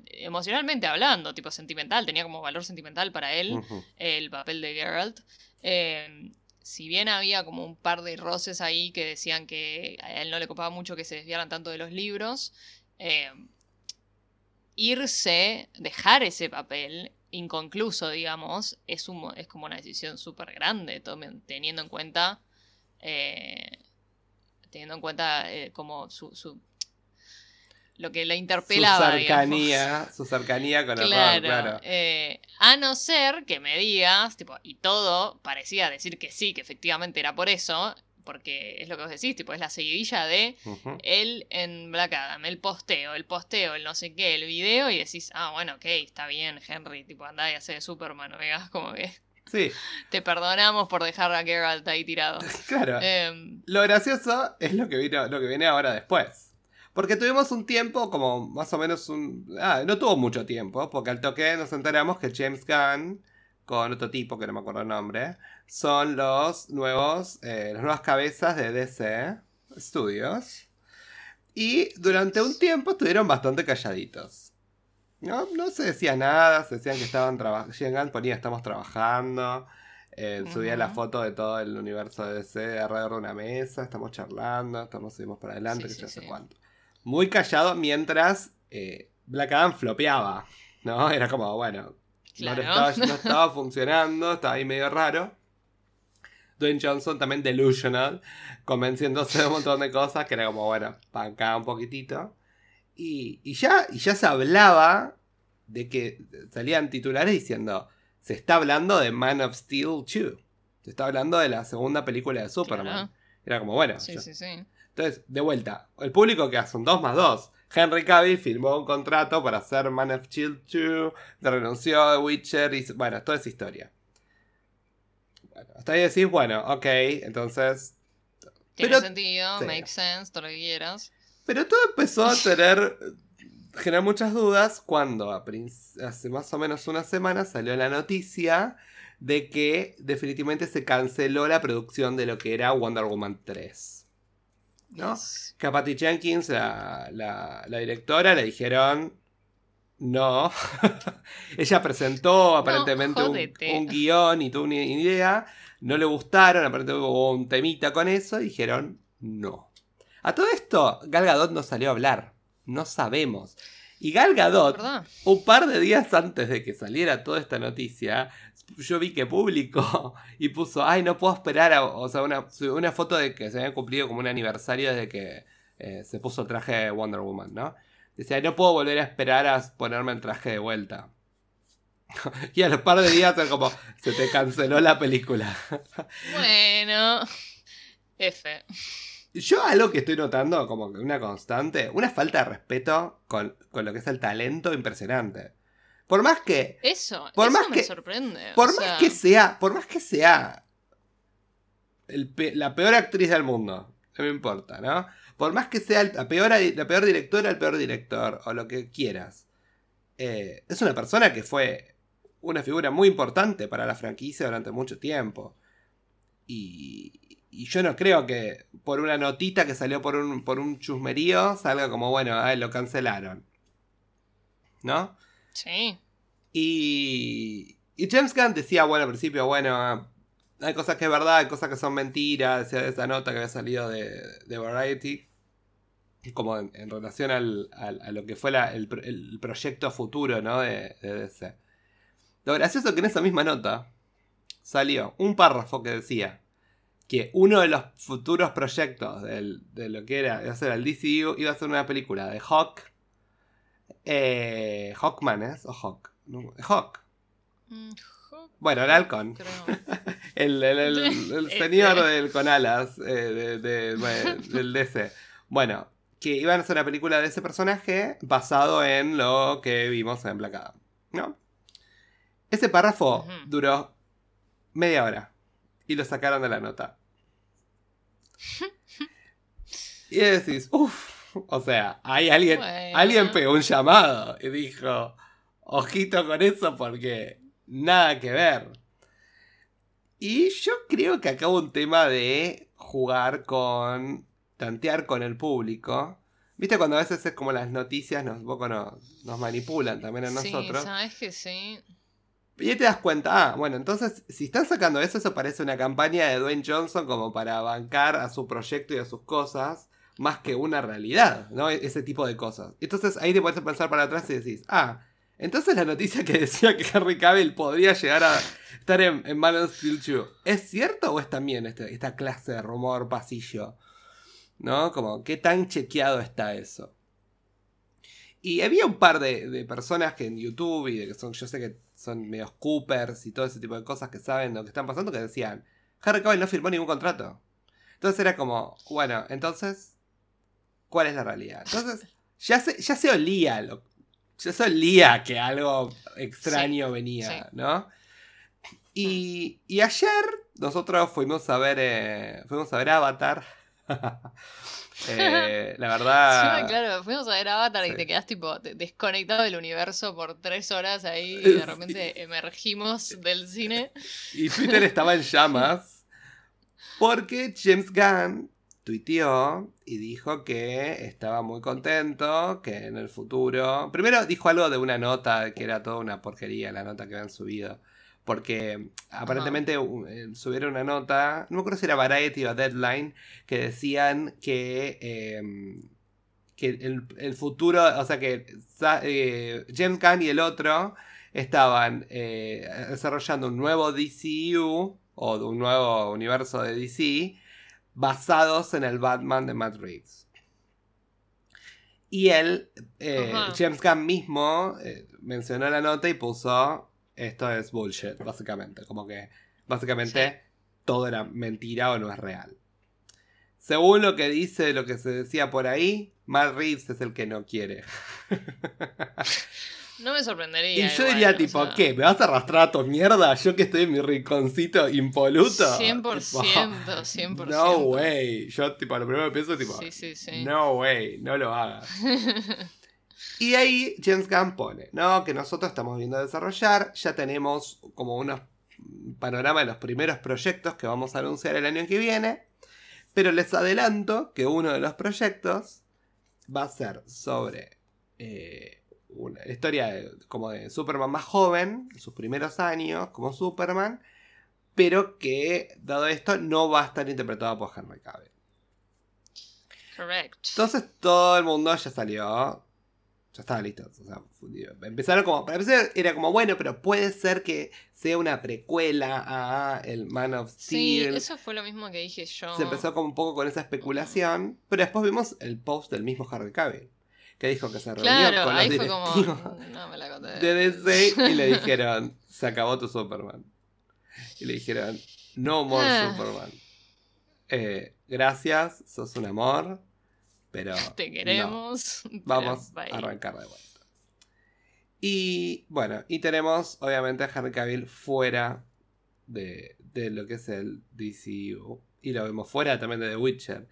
emocionalmente hablando, tipo sentimental, tenía como valor sentimental para él el papel de Geralt. Eh, si bien había como un par de roces ahí que decían que a él no le copaba mucho que se desviaran tanto de los libros, eh, irse, dejar ese papel inconcluso, digamos, es, un, es como una decisión súper grande, teniendo en cuenta, eh, teniendo en cuenta eh, como su, su- lo que la interpelaba. su digamos. cercanía, su cercanía con el rol, claro. eh, a no ser que me digas, tipo, y todo parecía decir que sí, que efectivamente era por eso, porque es lo que vos decís, tipo, es la seguidilla de él en Black Adam, el posteo, el posteo, el no sé qué, el video, y decís, ah, bueno, ok, está bien, Henry, tipo, andá y hace de Superman, veas como que Sí, te perdonamos por dejar a Geralt ahí tirado. claro. Em, Lo gracioso es lo que, vino, lo que viene ahora después. Porque tuvimos un tiempo, como más o menos un... Ah, no tuvo mucho tiempo, porque al toque nos enteramos que James Gunn, con otro tipo que no me acuerdo el nombre, son los nuevos, eh, las nuevas cabezas de DC Studios. Y durante un tiempo estuvieron bastante calladitos. No, no se decía nada, se decían que estaban trabajando. Gunn ponía estamos trabajando. eh, subía la foto de todo el universo de DC alrededor de una mesa, estamos charlando, estamos seguimos para adelante, Sí, que ya sí, sé cuánto. Muy callado mientras eh, Black Adam flopeaba, ¿no? Era como, bueno, no, estaba, no estaba funcionando, estaba ahí medio raro. Dwayne Johnson también delusional, convenciéndose de un montón de cosas que era como, bueno, para acá un poquitito. Y, y ya, y ya se hablaba de que salían titulares diciendo, se está hablando de Man of Steel 2. Se está hablando de la segunda película de Superman. Claro. Era como, bueno. sí, sí, sí. Entonces, de vuelta, el público que hace un 2 más 2. Henry Cavill firmó un contrato para hacer Man of Steel 2, se renunció de Witcher y bueno, toda esa historia. Hasta ahí decís, bueno, ok, entonces... Tiene Pero- sentido, sí. makes sense, todo lo que quieras. Pero todo empezó a tener... generar muchas dudas cuando hace más o menos una semana salió la noticia de que definitivamente se canceló la producción de lo que era Wonder Woman 3. ¿no? Yes. que a Patty Jenkins, la, la- la directora, le dijeron no. Ella presentó aparentemente un, guion y tuvo una idea. No le gustaron, aparentemente hubo un temita con eso y dijeron no. A todo esto, Gal Gadot no salió a hablar. No sabemos. Y Gal Gadot, un par de días antes de que saliera toda esta noticia, yo vi que publicó y puso, ay, no puedo esperar, a- o sea, una, una foto de que se había cumplido como un aniversario desde que eh, se puso el traje de Wonder Woman, ¿no? Decía, no puedo volver a esperar a ponerme el traje de vuelta. y a los par de días era como, se te canceló la película. Bueno. F. Yo algo que estoy notando como que una constante, una falta de respeto con, con lo que es el talento impresionante. Por más que Eso, Por eso más me que- sorprende. Por más sea, que sea, por más que sea el pe- la peor actriz del mundo, no me importa, ¿no? Por más que sea el- la peor, la peor directora, el peor director, o lo que quieras. eh, es una persona que fue una figura muy importante para la franquicia durante mucho tiempo. Y, y yo no creo que por una notita que salió por un, por un chusmerío salga como, bueno, ay, lo cancelaron. ¿No? Sí. Y, y James Gunn decía, bueno, al principio, bueno, hay cosas que es verdad, hay cosas que son mentiras, decía esa nota que había salido de, de Variety. como en, relación al, al- a lo que fue la- el, pro- el proyecto futuro ¿no? de, de DC. Lo gracioso que en esa misma nota salió un párrafo que decía que uno de los futuros proyectos del- de lo que era, iba a ser el DCU iba a ser una película de Hawk. Eh, Hawkman es, o Hawk. No, Hawk. Mm, Bueno, el halcón. El, el- el- el Ese. señor del con alas eh, de- de- de- del DC. Bueno, que iban a hacer una película de ese personaje basado en lo que vimos en Black Adam. ¿No? Ese párrafo duró media hora. Y lo sacaron de la nota. Y decís, uff. O sea, hay alguien, Bueno. alguien pegó un llamado y dijo, ojito con eso porque nada que ver. Y yo creo que acá hubo un tema de jugar con, tantear con el público. Viste cuando a veces es como las noticias nos, un poco nos, nos manipulan también a Sí, nosotros. sabes que sí. Y ahí te das cuenta, ah, bueno, entonces si están sacando eso, eso parece una campaña de Dwayne Johnson como para bancar a su proyecto y a sus cosas, más que una realidad, ¿no? E- Ese tipo de cosas. Entonces ahí te puedes pensar para atrás y decís, ah, entonces la noticia que decía que Henry Cavill podría llegar a estar en, en Man of Steel 2, ¿es cierto o es también este- esta clase de rumor pasillo? ¿No? Como, ¿qué tan chequeado está eso? Y había un par de, personas que en YouTube y de que son, yo sé que son medios Coopers y todo ese tipo de cosas que saben lo que están pasando, que decían, Harry Cavill no firmó ningún contrato. Entonces era como, bueno, entonces, ¿cuál es la realidad? Entonces, ya se, ya se olía, lo- ya se olía que algo extraño venía, sí. ¿no? Y, y ayer nosotros fuimos a ver, eh, fuimos a ver Avatar. Eh, la verdad... Sí, claro, fuimos a ver Avatar y te quedas tipo de- desconectado del universo por tres horas ahí y de repente emergimos del cine. Y Twitter estaba en llamas porque James Gunn tuiteó y dijo que estaba muy contento, que en el futuro... Primero dijo algo de una nota que era toda una porquería la nota que habían subido. Porque aparentemente eh, subieron una nota, no me acuerdo si era Variety o Deadline, que decían que, eh, que el, el futuro, o sea que eh, James Gunn y el otro estaban eh, desarrollando un nuevo DCU o un nuevo universo de DC basados en el Batman de Matt Reeves. Y él, eh. James Gunn mismo, eh, mencionó la nota y puso esto es bullshit, básicamente. Como que básicamente todo era mentira o no es real. Según lo que dice, lo que se decía por ahí, Matt Reeves es el que no quiere. No me sorprendería. Y yo igual, diría, o tipo, sea, ¿qué? ¿Me vas a arrastrar a tu mierda? Yo que estoy en mi rinconcito impoluto. 100%, Tipo, 100%. No way. Yo, tipo, lo primero que pienso tipo, Sí, sí, sí. no way, no lo hagas. Y ahí James Gunn pone, ¿no? Que nosotros estamos viendo desarrollar, ya tenemos como unos panorama de los primeros proyectos que vamos a anunciar el año que viene, pero les adelanto que uno de los proyectos va a ser sobre eh, una historia de- como de Superman más joven, sus primeros años como Superman, pero que, dado esto, no va a estar interpretado por Henry Cavill. Correct. Entonces todo el mundo ya salió. Ya estaba listo. O sea, empezaron como. Para empezar era como, bueno, pero puede ser que sea una precuela a el Man of Sí, Steel. eso fue lo mismo que dije yo. Se empezó como un poco con esa especulación. Pero después vimos el post del mismo Harry Cavill. Que dijo que se reunió Claro, con los ahí fue como. No me la conté. de DC y le dijeron, se acabó tu Superman. Y le dijeron, no more Ah. Superman. Eh, gracias, sos un amor, pero Te queremos. Vamos a arrancar de vuelta. Y bueno, y tenemos obviamente a Henry Cavill fuera de, de lo que es el DCU. Y lo vemos fuera también de The Witcher.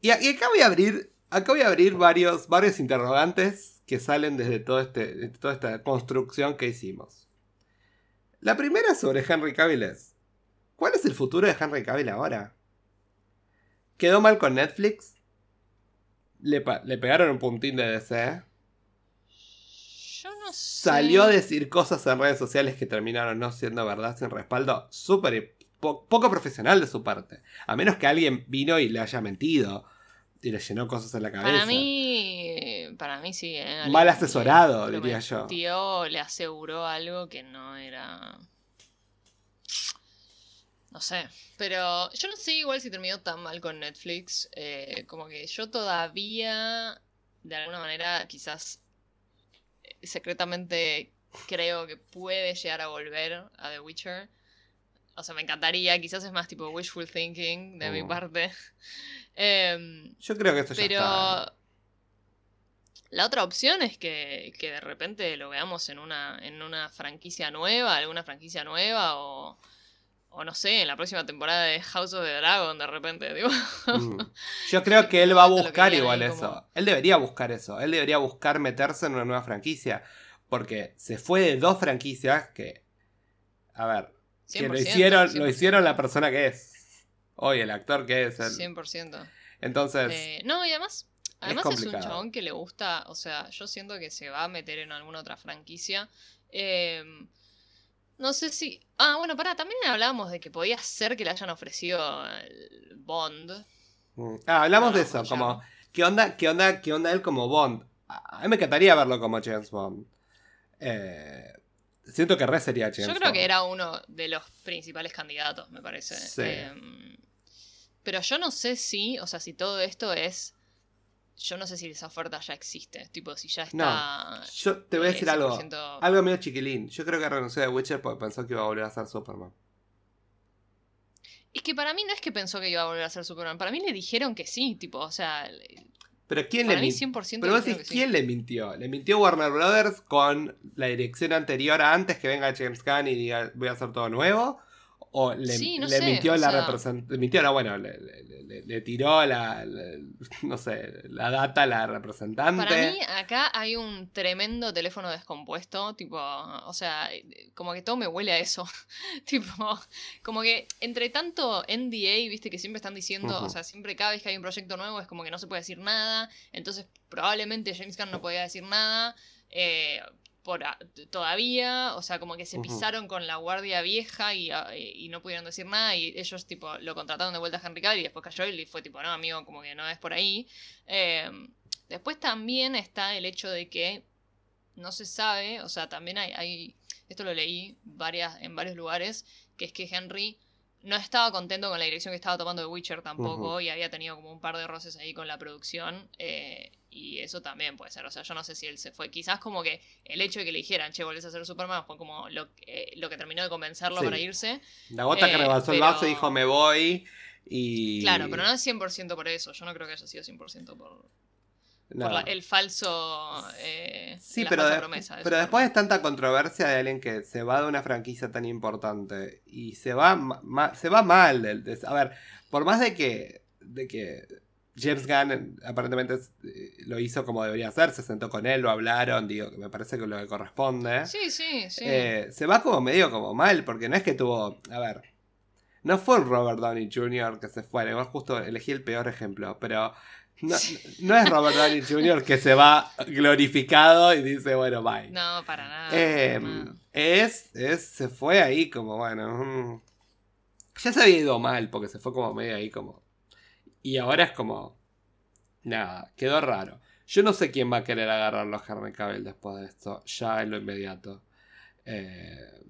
Y acá voy a abrir. Acá voy a abrir varios, varios interrogantes que salen desde todo este, toda esta construcción que hicimos. La primera sobre Henry Cavill es. ¿Cuál es el futuro de Henry Cavill ahora? ¿Quedó mal con Netflix? ¿Le, pegaron un puntín de DC? Yo no sé. Salió a decir cosas en redes sociales que terminaron no siendo verdad sin respaldo. Súper po- poco profesional de su parte. A menos que alguien vino y le haya mentido. Y le llenó cosas en la cabeza. Para mí, para mí sí. ¿eh? Mal asesorado, le diría yo. prometió, le aseguró algo que no era... No sé, pero yo no sé igual si terminó tan mal con Netflix. eh, como que yo todavía, de alguna manera, quizás eh, secretamente creo que puede llegar a volver a The Witcher. O sea, me encantaría, quizás es más tipo wishful thinking de mi Mm. parte. Em, Yo creo que eso ya pero está. la otra opción es que, que de repente lo veamos en una, en una franquicia nueva, alguna franquicia nueva, o, o no sé, en la próxima temporada de House of the Dragon, de repente, digo. Mm. Yo creo que él va a buscar igual eso. Él debería buscar eso. Él debería buscar meterse en una nueva franquicia. Porque se fue de dos franquicias que. A ver. Que lo 100%, hicieron, lo 100%. hicieron la persona que es. Hoy, el actor que es. el- 100%. Entonces. Eh, no, y además, además es, un chabón que le gusta, o sea, yo siento que se va a meter en alguna otra franquicia. Eh, no sé si... Ah, bueno, pará, también hablábamos de que podía ser que le hayan ofrecido el Bond. mm. Ah, hablamos No, de eso. ¿cómo se Como. ¿Qué onda, qué onda, qué onda él como Bond? A mí me encantaría verlo como James Bond. Eh, siento que re sería James Yo creo Bond. que era uno de los principales candidatos, me parece. Sí. Em, pero yo no sé si, o sea, si todo esto es... Yo no sé si esa oferta ya existe. Tipo, si ya está... Yo te voy a eh, decir algo. 100% Algo medio chiquilín. Yo creo que renunció de Witcher porque pensó que iba a volver a ser Superman. Es que para mí no es que pensó que iba a volver a ser Superman. Para mí le dijeron que sí, tipo, o sea, Pero ¿quién para le mintió? 100% Pero vos decís, sí. ¿quién le mintió? ¿Le mintió Warner Brothers con la dirección anterior antes que venga James Gunn y diga voy a hacer todo nuevo? ¿O le, Sí, no le sé, mintió la sea- mintió, no, bueno, le, le- le- le tiró la, la- no sé, la data a la representante. Para mí acá hay un tremendo teléfono descompuesto, tipo, o sea, como que todo me huele a eso. tipo, como que entre tanto NDA, viste que siempre están diciendo, o sea, siempre cada vez que hay un proyecto nuevo es como que no se puede decir nada, entonces probablemente James Gunn no podía decir nada. eh, por a- todavía, o sea, como que se pisaron con la guardia vieja y, no pudieron decir nada y ellos tipo lo contrataron de vuelta a Henry Cavill y después cayó y fue tipo, no, amigo, como que no es por ahí. Eh, después también está el hecho de que no se sabe, o sea, también hay, hay esto lo leí varias, en varios lugares, que es que Henry no estaba contento con la dirección que estaba tomando The Witcher tampoco y había tenido como un par de roces ahí con la producción eh, y eso también puede ser, o sea, yo no sé si él se fue, quizás como que el hecho de que le dijeran, che, volvés a ser Superman fue como lo, eh, lo que terminó de convencerlo Sí. para irse. La gota que eh, rebasó el vaso dijo me voy y... Claro, pero no es 100% por eso, yo no creo que haya sido 100% por, No. por la- el falso... eh, Sí, pero, de- promesa de pero después de tanta controversia de alguien que se va de una franquicia tan importante y se va, ma- se va mal. a ver, por más de que, de que James Gunn aparentemente eh, lo hizo como debería ser, se sentó con él, lo hablaron, digo, me parece que lo que corresponde. Sí, sí, sí. eh, se va como medio como mal, porque no es que tuvo, a ver, no fue un Robert Downey Jr. que se fue, igual justo elegí el peor ejemplo, pero no, no es Robert Downey Jr. que se va glorificado y dice, bueno, bye. No, para nada. Eh, es, es, se fue ahí como, bueno, mm, ya se había ido mal, porque se fue como medio ahí como... Y ahora es como, nada, quedó raro. Yo no sé quién va a querer agarrarlo a Henry Cavill después de esto, ya en lo inmediato. Eh,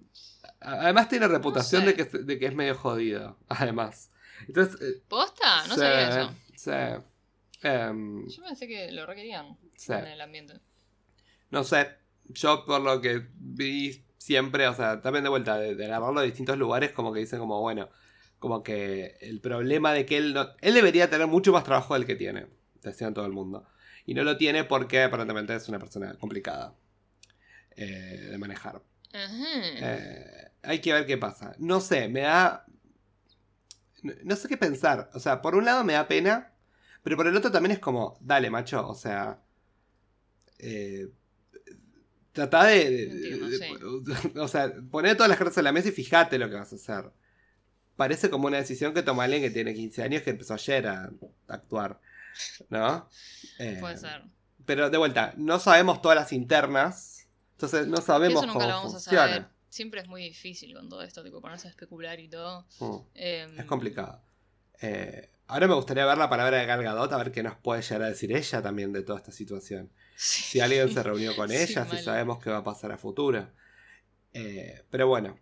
además tiene reputación sé. de, que, de que es medio jodido, además. Entonces, eh, ¿Posta? No sí, sabía eso. Em, Yo pensé que lo requerían en el ambiente. No sé, yo por lo que vi siempre, o sea, también de vuelta, de, de agarrarlo de distintos lugares, como que dicen como, bueno, como que el problema de que él no... Él debería tener mucho más trabajo del que tiene, decían todo el mundo. Y no lo tiene porque aparentemente es una persona complicada eh, de manejar. Eh, hay que ver qué pasa. No sé, me da... No, sé qué pensar. O sea, por un lado me da pena, pero por el otro también es como, dale, macho, o sea... Eh, Tratá de... de- Entiendo, de- O sea, poner todas las cartas en la mesa y fíjate lo que vas a hacer. Parece como una decisión que toma alguien que tiene 15 años que empezó ayer a actuar. ¿No? Eh, Puede ser. Pero de vuelta, no sabemos todas las internas. Entonces no sabemos Eso nunca cómo lo vamos funciona. a saber. Siempre es muy difícil con todo esto, tipo ponerse a especular y todo. Mm. Em, Es complicado. Eh, ahora me gustaría ver la palabra de Gal Gadot, a ver qué nos puede llegar a decir ella también de toda esta situación. Si alguien se reunió con ella, si sabemos qué va a pasar a futuro. Eh, pero bueno,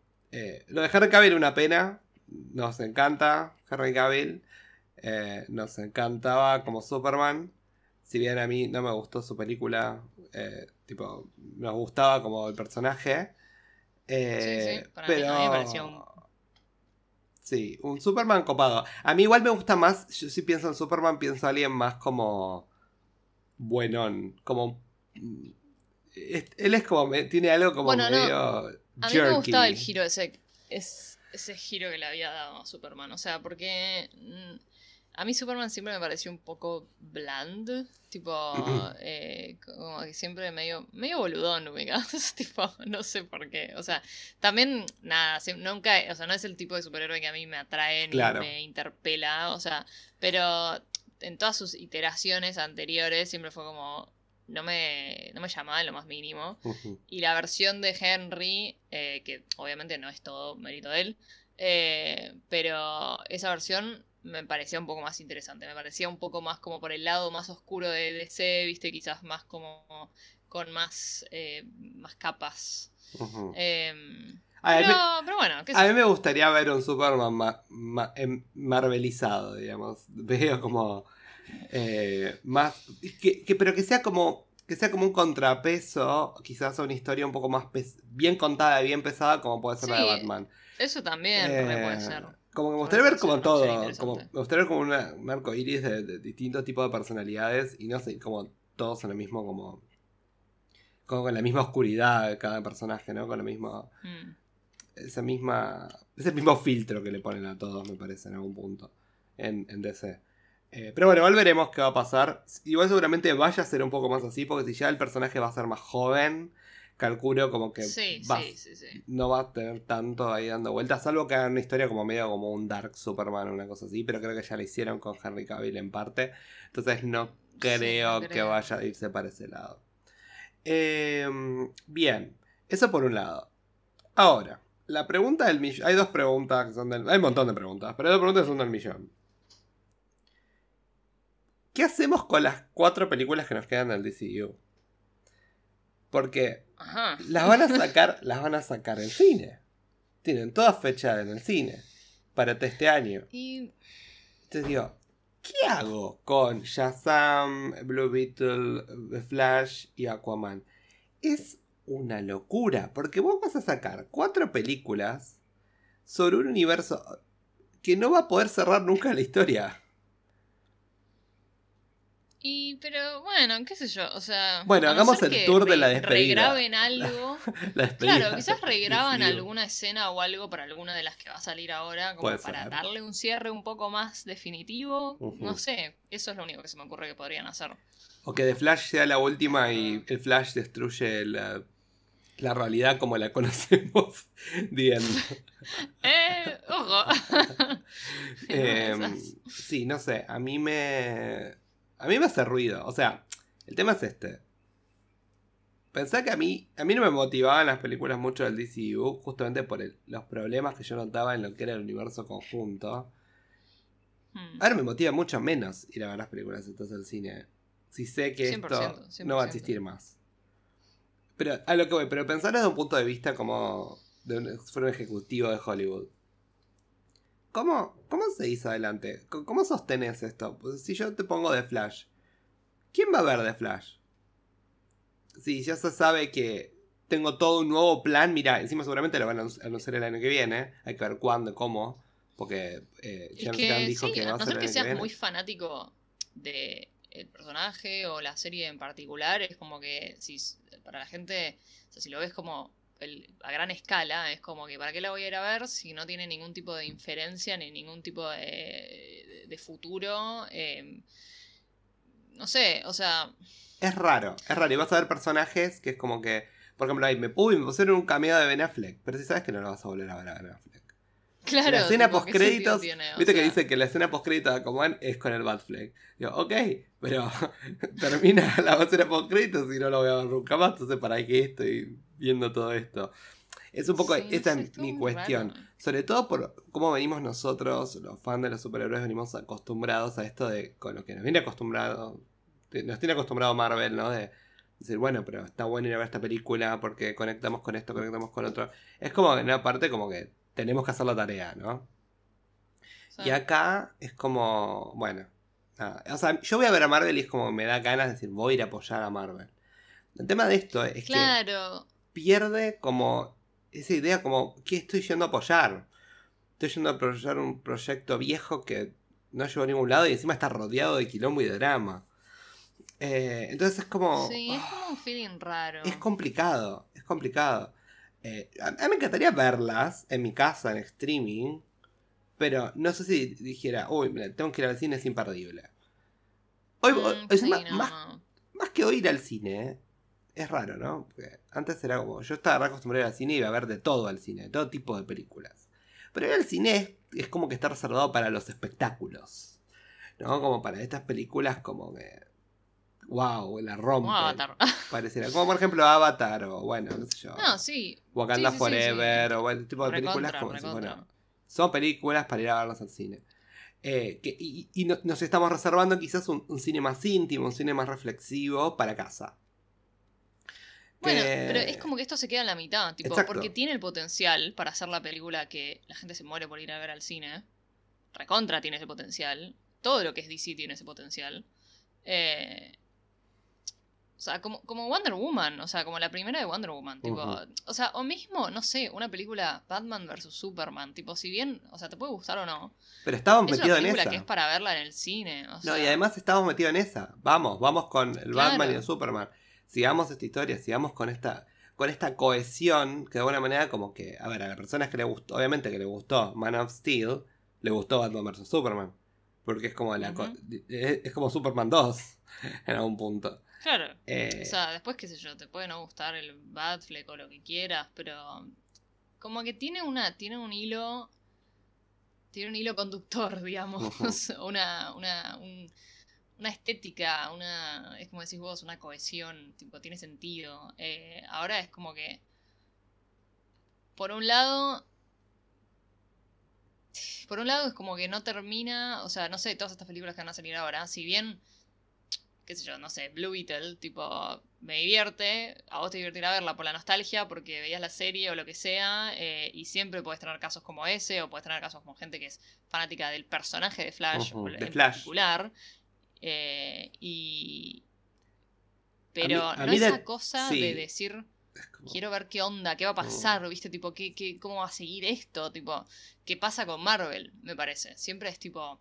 lo de Henry Cavill una pena. Nos encanta Henry Cavill. Eh, nos encantaba como Superman. Si bien a mí no me gustó su película, tipo, nos gustaba como el personaje. sí, sí, pero... mí me pareció un... Sí, un Superman copado. A mí igual me gusta más, yo si pienso en Superman, pienso a alguien más como buenón, como... Él es como, tiene algo como medio... A mí me gustaba el giro ese, ese giro que le había dado a Superman. O sea, porque mm, a mí Superman siempre me pareció un poco bland. Tipo, eh, como que siempre medio, medio boludón, tipo, no sé por qué. O sea, también, nada, nunca, o sea, no es el tipo de superhéroe que a mí me atrae ni me interpela. O sea, pero en todas sus iteraciones anteriores siempre fue como, no me, no me llamaba en lo más mínimo. Y la versión de Henry, eh, que obviamente no es todo mérito de él, eh, pero esa versión me parecía un poco más interesante, me parecía un poco más como por el lado más oscuro de DC, viste, quizás más como con más, eh, más capas. Em, pero, bueno, a mí me gustaría ver un Superman em, marvelizado, digamos. Veo como eh, más. Que, pero que sea como. Que sea como un contrapeso, quizás a una historia un poco más bien contada y bien pesada, como puede ser la de Batman. Eso también puede eh, ser. Como que me gustaría ver como todo. Como, me gustaría ver como un arco iris de, distintos tipos de personalidades y no sé, como todos en el mismo, como. Como con la misma oscuridad de cada personaje, ¿no? Con lo mismo. Mm. Esa misma. Ese mismo filtro que le ponen a todos, me parece, en algún punto. En, en DC. Eh, pero bueno, igual veremos qué va a pasar. Igual seguramente vaya a ser un poco más así, porque si ya el personaje va a ser más joven, calculo como que no va a tener tanto ahí dando vueltas, salvo que hagan una historia como medio como un Dark Superman o una cosa así, pero creo que ya la hicieron con Henry Cavill en parte, entonces no creo, que vaya a irse para ese lado. Em, bien, eso por un lado. Ahora, la pregunta del millón, hay dos preguntas que son del... Hay un montón de preguntas, pero dos preguntas son del millón. ¿Qué hacemos con las cuatro películas que nos quedan del DCU? Porque las van a sacar, las van a sacar en cine. Tienen todas fechas en el cine para este año. Y... Entonces digo, ¿qué hago con Shazam, Blue Beetle, Flash y Aquaman? Es una locura, porque vos vas a sacar cuatro películas sobre un universo que no va a poder cerrar nunca la historia. Y, pero bueno, qué sé yo, o sea. Bueno, hagamos el tour de la despedida. Regraben algo. claro, quizás regraban alguna escena o algo para alguna de las que va a salir ahora, como para darle un cierre un poco más definitivo. No sé, eso es lo único que se me ocurre que podrían hacer. O que The Flash sea la última y el Flash destruye la, la realidad como la conocemos. Bien. eh, ojo. Em, sí, no sé, a mí me a mí me hace ruido. O sea, el tema es este. Pensá que a mí, a mí no me motivaban las películas mucho del DCU, justamente por los problemas que yo notaba en lo que era el universo conjunto. Hmm. Ahora me motiva mucho menos ir a ver las películas entonces del cine. Si sé que esto no va a existir más. Pero a lo que voy, pero pensar desde un punto de vista como de un, un ejecutivo de Hollywood. ¿Cómo, ¿Cómo se dice adelante? ¿Cómo sostenes esto? Pues si yo te pongo de Flash, ¿quién va a ver de Flash? Si ya se sabe que tengo todo un nuevo plan, mira, encima seguramente lo van a anunciar el año que viene, hay que ver cuándo, cómo, porque eh, James dijo que va a ser el que seas muy fanático de el personaje o la serie en particular, es como que si para la gente, o sea, si lo ves como a gran escala, es como que ¿para qué la voy a ir a ver si no tiene ningún tipo de inferencia ni ningún tipo de, de, futuro? Em, no sé, o sea... Es raro, es raro. Y vas a ver personajes que es como que... Por ejemplo, ahí me, uy, me pusieron un cameo de Ben Affleck, pero si sabes que no lo vas a volver a ver a Ben Affleck. Claro. La escena post créditos, viste que dice que la escena post créditos de Aquaman es con el Batfleck. Digo, ok, pero termina la escena post créditos y no lo voy a ver nunca más, entonces para qué estoy viendo todo esto. Es un poco, Sí, esa es mi cuestión. raro. Sobre todo por cómo venimos nosotros, los fans de los superhéroes, venimos acostumbrados a esto de con lo que nos viene acostumbrado, nos tiene acostumbrado Marvel, ¿no? De decir, bueno, pero está bueno ir a ver esta película porque conectamos con esto, conectamos con otro. Es como en una parte como que tenemos que hacer la tarea, ¿no? Y acá es como, bueno, nada. O sea, yo voy a ver a Marvel y es como me da ganas de decir, voy a ir a apoyar a Marvel. El tema de esto es que Claro. Pierde como esa idea como, ¿qué estoy yendo a apoyar? Estoy yendo a apoyar un proyecto viejo que no llegó a ningún lado y encima está rodeado de quilombo y de drama. Eh, entonces es como... Sí, es ah, como un feeling raro. es complicado, es complicado. Eh, a, a mí me encantaría verlas en mi casa, en streaming, pero no sé si dijera, uy, mira, tengo que ir al cine, es imperdible. Hoy, Mm, hoy- es sí, más, no, más- no. más que hoy ir al cine, es raro, ¿no? Porque antes era como, yo estaba acostumbrado al cine y iba a ver de todo al cine, de todo tipo de películas. Pero al cine es, es como que está reservado para los espectáculos, ¿no? Como para estas películas como que, wow, la rompe. Como Avatar. Pareciera. Como por ejemplo Avatar o bueno, no sé yo. No, sí. Wakanda sí, sí, sí, Forever sí. o bueno, tipo de películas Recontra, como recontra. bueno, son películas para ir a verlas al cine. Eh, que- y y no- nos estamos reservando quizás un, un cine más íntimo, un cine más reflexivo para casa. Bueno, pero es como que esto se queda en la mitad, tipo, Exacto. porque tiene el potencial para hacer la película que la gente se muere por ir a ver al cine. Recontra tiene ese potencial. Todo lo que es DC tiene ese potencial. Eh, o sea, como, como Wonder Woman, o sea, como la primera de Wonder Woman, tipo, o sea, o mismo, no sé, una película Batman vs Superman, tipo, si bien, o sea, te puede gustar o no, Pero estábamos es una metidos en película esa. que es para verla en el cine, o No, sea, y además estábamos metidos en esa. Vamos, vamos con el Claro. Batman y el Superman. Sigamos esta historia, sigamos con esta con esta cohesión que de alguna manera como que, a ver, a las personas que le gustó, obviamente que le gustó Man of Steel, le gustó Batman vs. Superman. Porque es como la Ujú. es, es como Superman 2 en algún punto. claro, Eh, O sea, después, qué sé yo, te puede no gustar el Batfleck o lo que quieras, pero como que tiene una, tiene un hilo, tiene un hilo conductor, digamos, una, una, un- una estética, una, es como decís vos, una cohesión, tipo, tiene sentido. Eh, ahora es como que, por un lado, por un lado es como que no termina, o sea, no sé, todas estas películas que van a salir ahora, si bien qué sé yo, no sé, Blue Beetle, tipo, me divierte, a vos te divertirá verla por la nostalgia, porque veías la serie o lo que sea, eh, y siempre puedes tener casos como ese, o puedes tener casos como gente que es fanática del personaje de Flash, Ujú, en de Flash. particular, eh, y... Pero a no mí de- esa cosa sí. de decir, como- quiero ver qué onda, qué va a pasar, ¿viste? Tipo, ¿qué, qué, ¿cómo va a seguir esto? Tipo, ¿qué pasa con Marvel? Me parece. Siempre es tipo,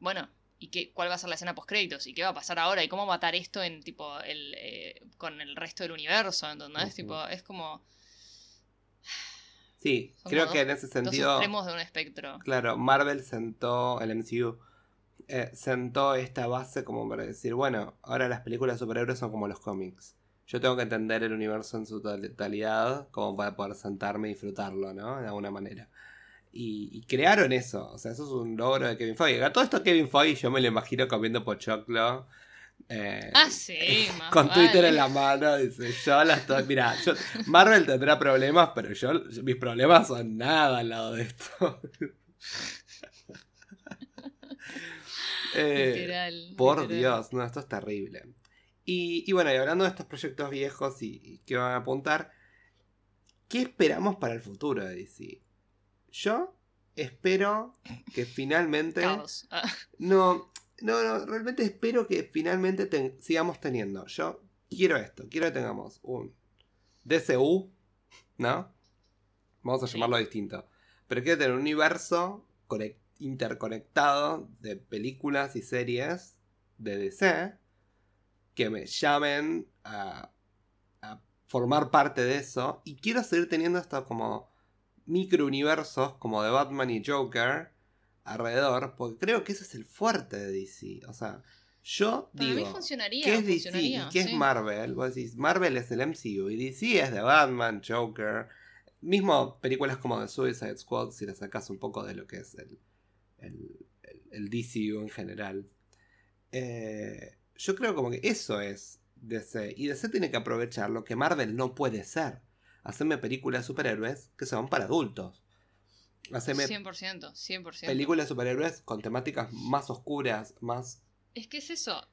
bueno, ¿y qué, cuál va a ser la escena post créditos? ¿Y qué va a pasar ahora? ¿Y cómo matar esto en tipo el, eh, con el resto del universo? ¿Entendés? Ujú. Tipo, es como Sí, Son creo que en ese dos sentido, extremos de un espectro. claro, Marvel sentó, el MCU, eh, sentó esta base como para decir, bueno, ahora las películas de superhéroes son como los cómics. Yo tengo que entender el universo en su totalidad como para poder sentarme y disfrutarlo, ¿no? De alguna manera. Y, y crearon eso, o sea, eso es un logro de Kevin Feige. A todo esto Kevin Feige yo me lo imagino comiendo pochoclo. eh, Ah, sí, más con Twitter en la mano, dice, yo las estoy... Mira, yo, Marvel tendrá problemas, pero yo, mis problemas son nada al lado de esto. Eh, Literal. por literal. Dios, no, esto es terrible. Y, y bueno, y hablando de estos proyectos viejos y, y que van a apuntar, ¿qué esperamos para el futuro de DC? Yo espero que finalmente... Caos. Ah, No, no, no, realmente espero que finalmente ten- sigamos teniendo. Yo quiero esto, quiero que tengamos un DCU, ¿no? Vamos a Sí. llamarlo distinto. Pero quiero tener un universo conec- interconectado de películas y series de DC que me llamen a, a formar parte de eso. Y quiero seguir teniendo estos como microuniversos como de Batman y Joker alrededor, porque creo que ese es el fuerte de DC. O sea, yo Para digo, mí funcionaría. ¿qué es DC y qué es. Marvel? Vos decís, Marvel es el MCU y DC es de Batman, Joker. Mismo películas como The Suicide Squad, si le sacas un poco de lo que es el, el, el- el DCU en general. Eh, yo creo como que eso es DC. Y DC tiene que aprovechar lo que Marvel no puede ser. haceme películas de superhéroes que son para adultos. Haceme 100%, 100%. películas de superhéroes con temáticas más oscuras, más... Es que es eso.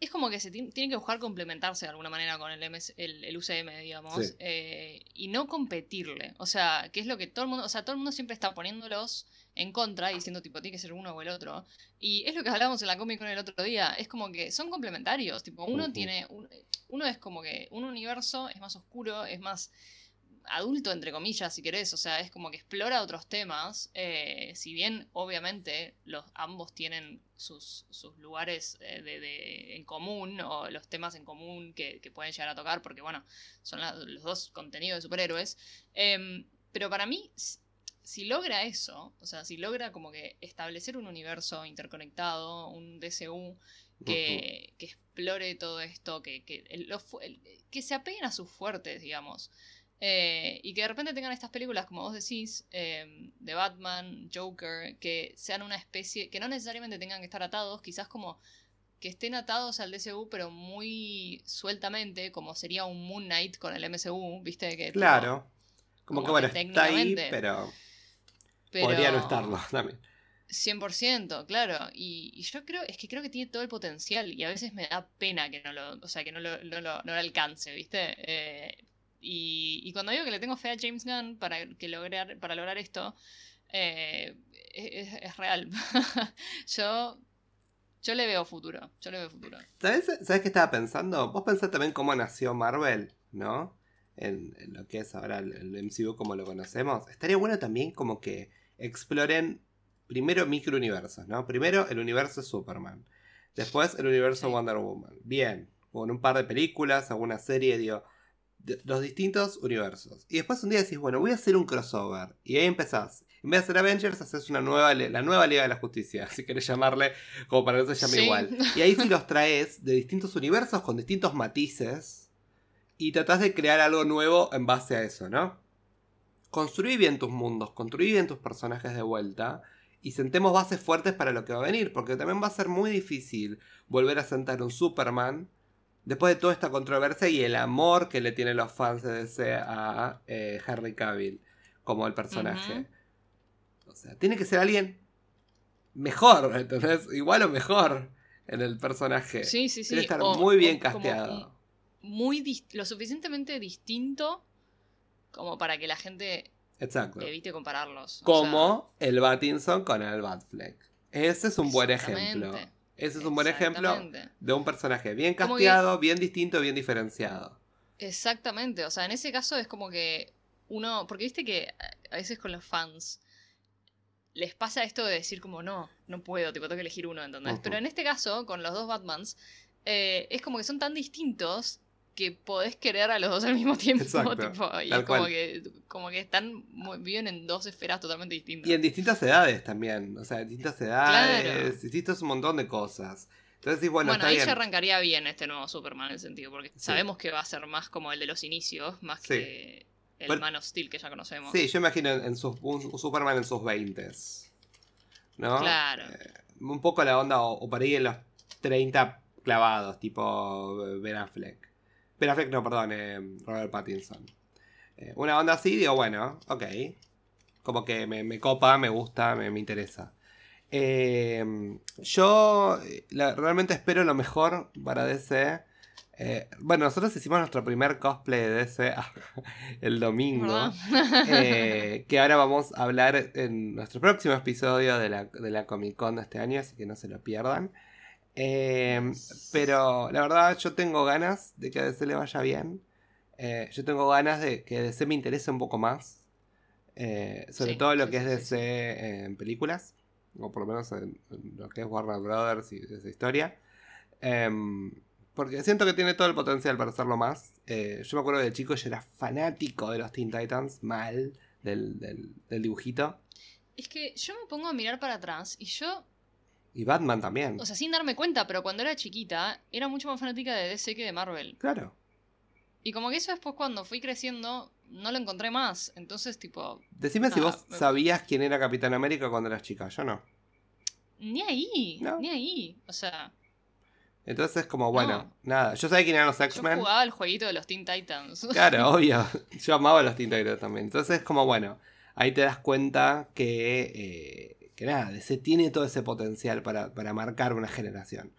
Es como que se ti- tiene que buscar complementarse de alguna manera con el, MS el, el UCM, digamos, Sí. eh, y no competirle. O sea, que es lo que todo el mundo, o sea, todo el mundo siempre está poniéndolos en contra diciendo tipo, tiene que ser uno o el otro. Y es lo que hablábamos en la Comic Con el otro día, es como que son complementarios, tipo, uno tiene, un- uno es como que un universo es más oscuro, es más adulto, entre comillas, si querés, o sea, es como que explora otros temas, eh, si bien obviamente los ambos tienen sus, sus lugares eh, de, de- en común o los temas en común que, que pueden llegar a tocar, porque bueno, son la- los dos contenidos de superhéroes, em, pero para mí, si logra eso, o sea, si logra como que establecer un universo interconectado, un DCU, que, que explore todo esto, que, que, el- el- que se apeguen a sus fuertes, digamos. Eh, y que de repente tengan estas películas, como vos decís, eh, de Batman, Joker, que sean una especie, que no necesariamente tengan que estar atados, quizás como que estén atados al DCU, pero muy sueltamente, como sería un Moon Knight con el MCU, ¿viste? Que, tipo, Claro. Como, como que bueno, que está ahí, pero, pero- podría no estarlo también. 100%, claro. Y, y yo creo, es que creo que tiene todo el potencial y a veces me da pena que no lo, o sea, que no lo, no lo, no lo alcance, ¿viste? Eh, y, y cuando digo que le tengo fe a James Gunn para, que lograr, para lograr esto, eh, es, es real. yo, yo le veo futuro, yo le veo futuro. ¿Sabes, ¿Sabes qué estaba pensando? Vos pensás también cómo nació Marvel, ¿no? En, en lo que es ahora el, el MCU como lo conocemos. Estaría bueno también como que exploren primero microuniversos, ¿no? Primero el universo Superman. Después el universo. Wonder Woman. Bien. Con un par de películas, alguna serie, digo. de- los distintos universos. Y después un día decís, bueno, voy a hacer un crossover. Y ahí empezás. En vez de hacer Avengers, haces una nueva, la nueva Liga de la Justicia, si querés llamarle, como para que se llame Sí. igual. Y ahí sí los traes de distintos universos con distintos matices y tratás de crear algo nuevo en base a eso, ¿no? Construí bien tus mundos, construí bien tus personajes de vuelta y sentemos bases fuertes para lo que va a venir, porque también va a ser muy difícil volver a sentar un Superman después de toda esta controversia y el amor que le tienen los fans de DC a eh, Henry Cavill como el personaje. O sea, tiene que ser alguien mejor, ¿entendés? Igual o mejor en el personaje. Sí, sí, sí. Debe estar o- muy bien como casteado. Muy lo suficientemente distinto como para que la gente Exacto. evite compararlos. Como el Batinson con el Batfleck. Ese es un buen ejemplo. Ese es un buen ejemplo de un personaje bien casteado, bien distinto, bien diferenciado. Exactamente, o sea, en ese caso es como que uno, porque viste que a veces con los fans les pasa esto de decir como no, no puedo, tipo tengo que elegir uno, ¿entendés? Pero en este caso, con los dos Batmans, eh, es como que son tan distintos que podés querer a los dos al mismo tiempo, tipo, y es como que, como que están, muy- viven en dos esferas totalmente distintas. Y en distintas edades también. O sea, en distintas edades, Claro. distintos un montón de cosas. Entonces, bueno, ahí bien. se arrancaría bien este nuevo Superman en el sentido, porque Sí. sabemos que va a ser más como el de los inicios, más Sí. que el Bueno, Man of Steel que ya conocemos. Sí, yo imagino en sus, un, un Superman en sus 20 ¿No? Claro. Eh, un poco la onda, o, o por ahí en los 30 clavados, tipo Ben Affleck. Ben Affleck, no, perdón, eh, Robert Pattinson. Eh, una onda así, digo, bueno, ok. Como que me, me copa, me gusta, me, me interesa. Eh, yo la- realmente espero lo mejor para DC. Eh, bueno, nosotros hicimos nuestro primer cosplay de DC el domingo. Eh, que ahora vamos a hablar en nuestro próximo episodio de la, de la Comic Con de este año, así que no se lo pierdan. Eh, pero la verdad, yo tengo ganas de que a DC le vaya bien. Eh, yo tengo ganas de que DC me interese un poco más. Eh, sobre Sí, todo lo sí, que sí, es DC en películas. O por lo menos en, en lo que es Warner Brothers y esa historia. Em, porque siento que tiene todo el potencial para hacerlo más. Yo me acuerdo de chico yo era fanático de los Teen Titans, mal, del, del, del dibujito. Es que yo me pongo a mirar para atrás y yo, Y Batman también. o sea, sin darme cuenta, pero cuando era chiquita, era mucho más fanática de DC que de Marvel. claro. Y como que eso después cuando fui creciendo, no lo encontré más. Entonces, tipo, Decime si vos me- sabías quién era Capitán América cuando eras chica. Yo no. ni ahí, No. ni ahí. O sea, Entonces es como, bueno, nada. Yo sabía quién eran los Yo X-Men. jugaba el jueguito de los Teen Titans. Claro, obvio. Yo amaba los Teen Titans también. Entonces es como, bueno, ahí te das cuenta que, eh, que nada, DC tiene todo ese potencial para, para marcar una generación.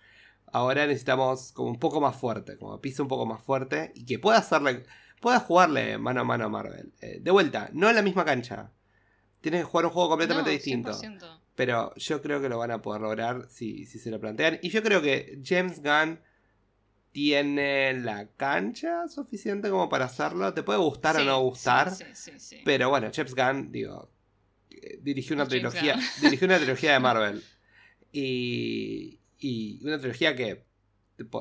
Ahora necesitamos como un poco más fuerte, como pisa un poco más fuerte y que pueda hacerle, pueda jugarle mano a mano a Marvel. Eh, de vuelta, no en la misma cancha. Tienes que jugar un juego completamente No, distinto. 100%. Pero yo creo que lo van a poder lograr si, si se lo plantean. Y yo creo que James Gunn tiene la cancha suficiente como para hacerlo. Te puede gustar o no gustar. Sí, sí. Pero bueno, James Gunn, digo, dirigió una trilogía. Dirigió una trilogía de Marvel. Y, y una trilogía que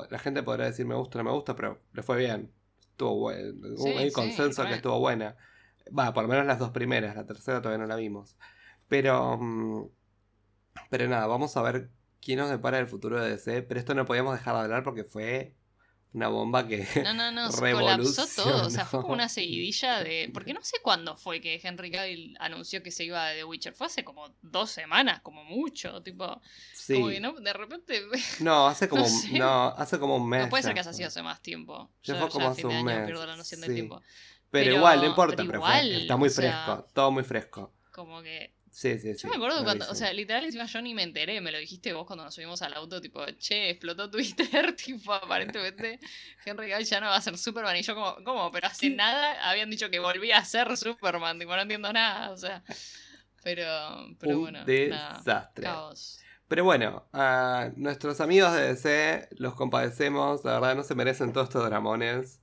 la gente podrá decir me gusta o no me gusta, pero le fue bien. Estuvo bueno. Sí, Hay sí, consenso que re. estuvo buena. Va, por lo menos las dos primeras. La tercera todavía no la vimos. Pero. mm, Pero nada, vamos a ver quién nos depara el futuro de DC. Pero esto no podíamos dejar de hablar porque fue una bomba que. No, no, no, se colapsó todo. O sea, fue como una seguidilla de. Porque no sé cuándo fue que Henry Cavill anunció que se iba de The Witcher. Fue hace como dos semanas, como mucho. Tipo, Sí. como que no, de repente. No, hace como, No hace como un mes. No puede ser que haya sido hace más tiempo. Ya Yo fue como hace un año mes, pierdo la noción sí. del tiempo. Pero, Pero- igual, no importa, pero pero, fue- está muy o sea- fresco, todo muy fresco. Como que. Sí, sí, sí. Yo me acuerdo cuando, o sea, literal encima yo ni me enteré, me lo dijiste vos cuando nos subimos al auto, tipo, che, explotó Twitter, tipo, aparentemente Henry Cavill ya no va a ser Superman, y yo como, ¿cómo? Pero hace ¿Qué? nada habían dicho que volvía a ser Superman, tipo, no entiendo nada, o sea, pero, pero un bueno, nada, desastre. caos. Pero bueno, a nuestros amigos de DC los compadecemos, la verdad no se merecen todos estos dramones.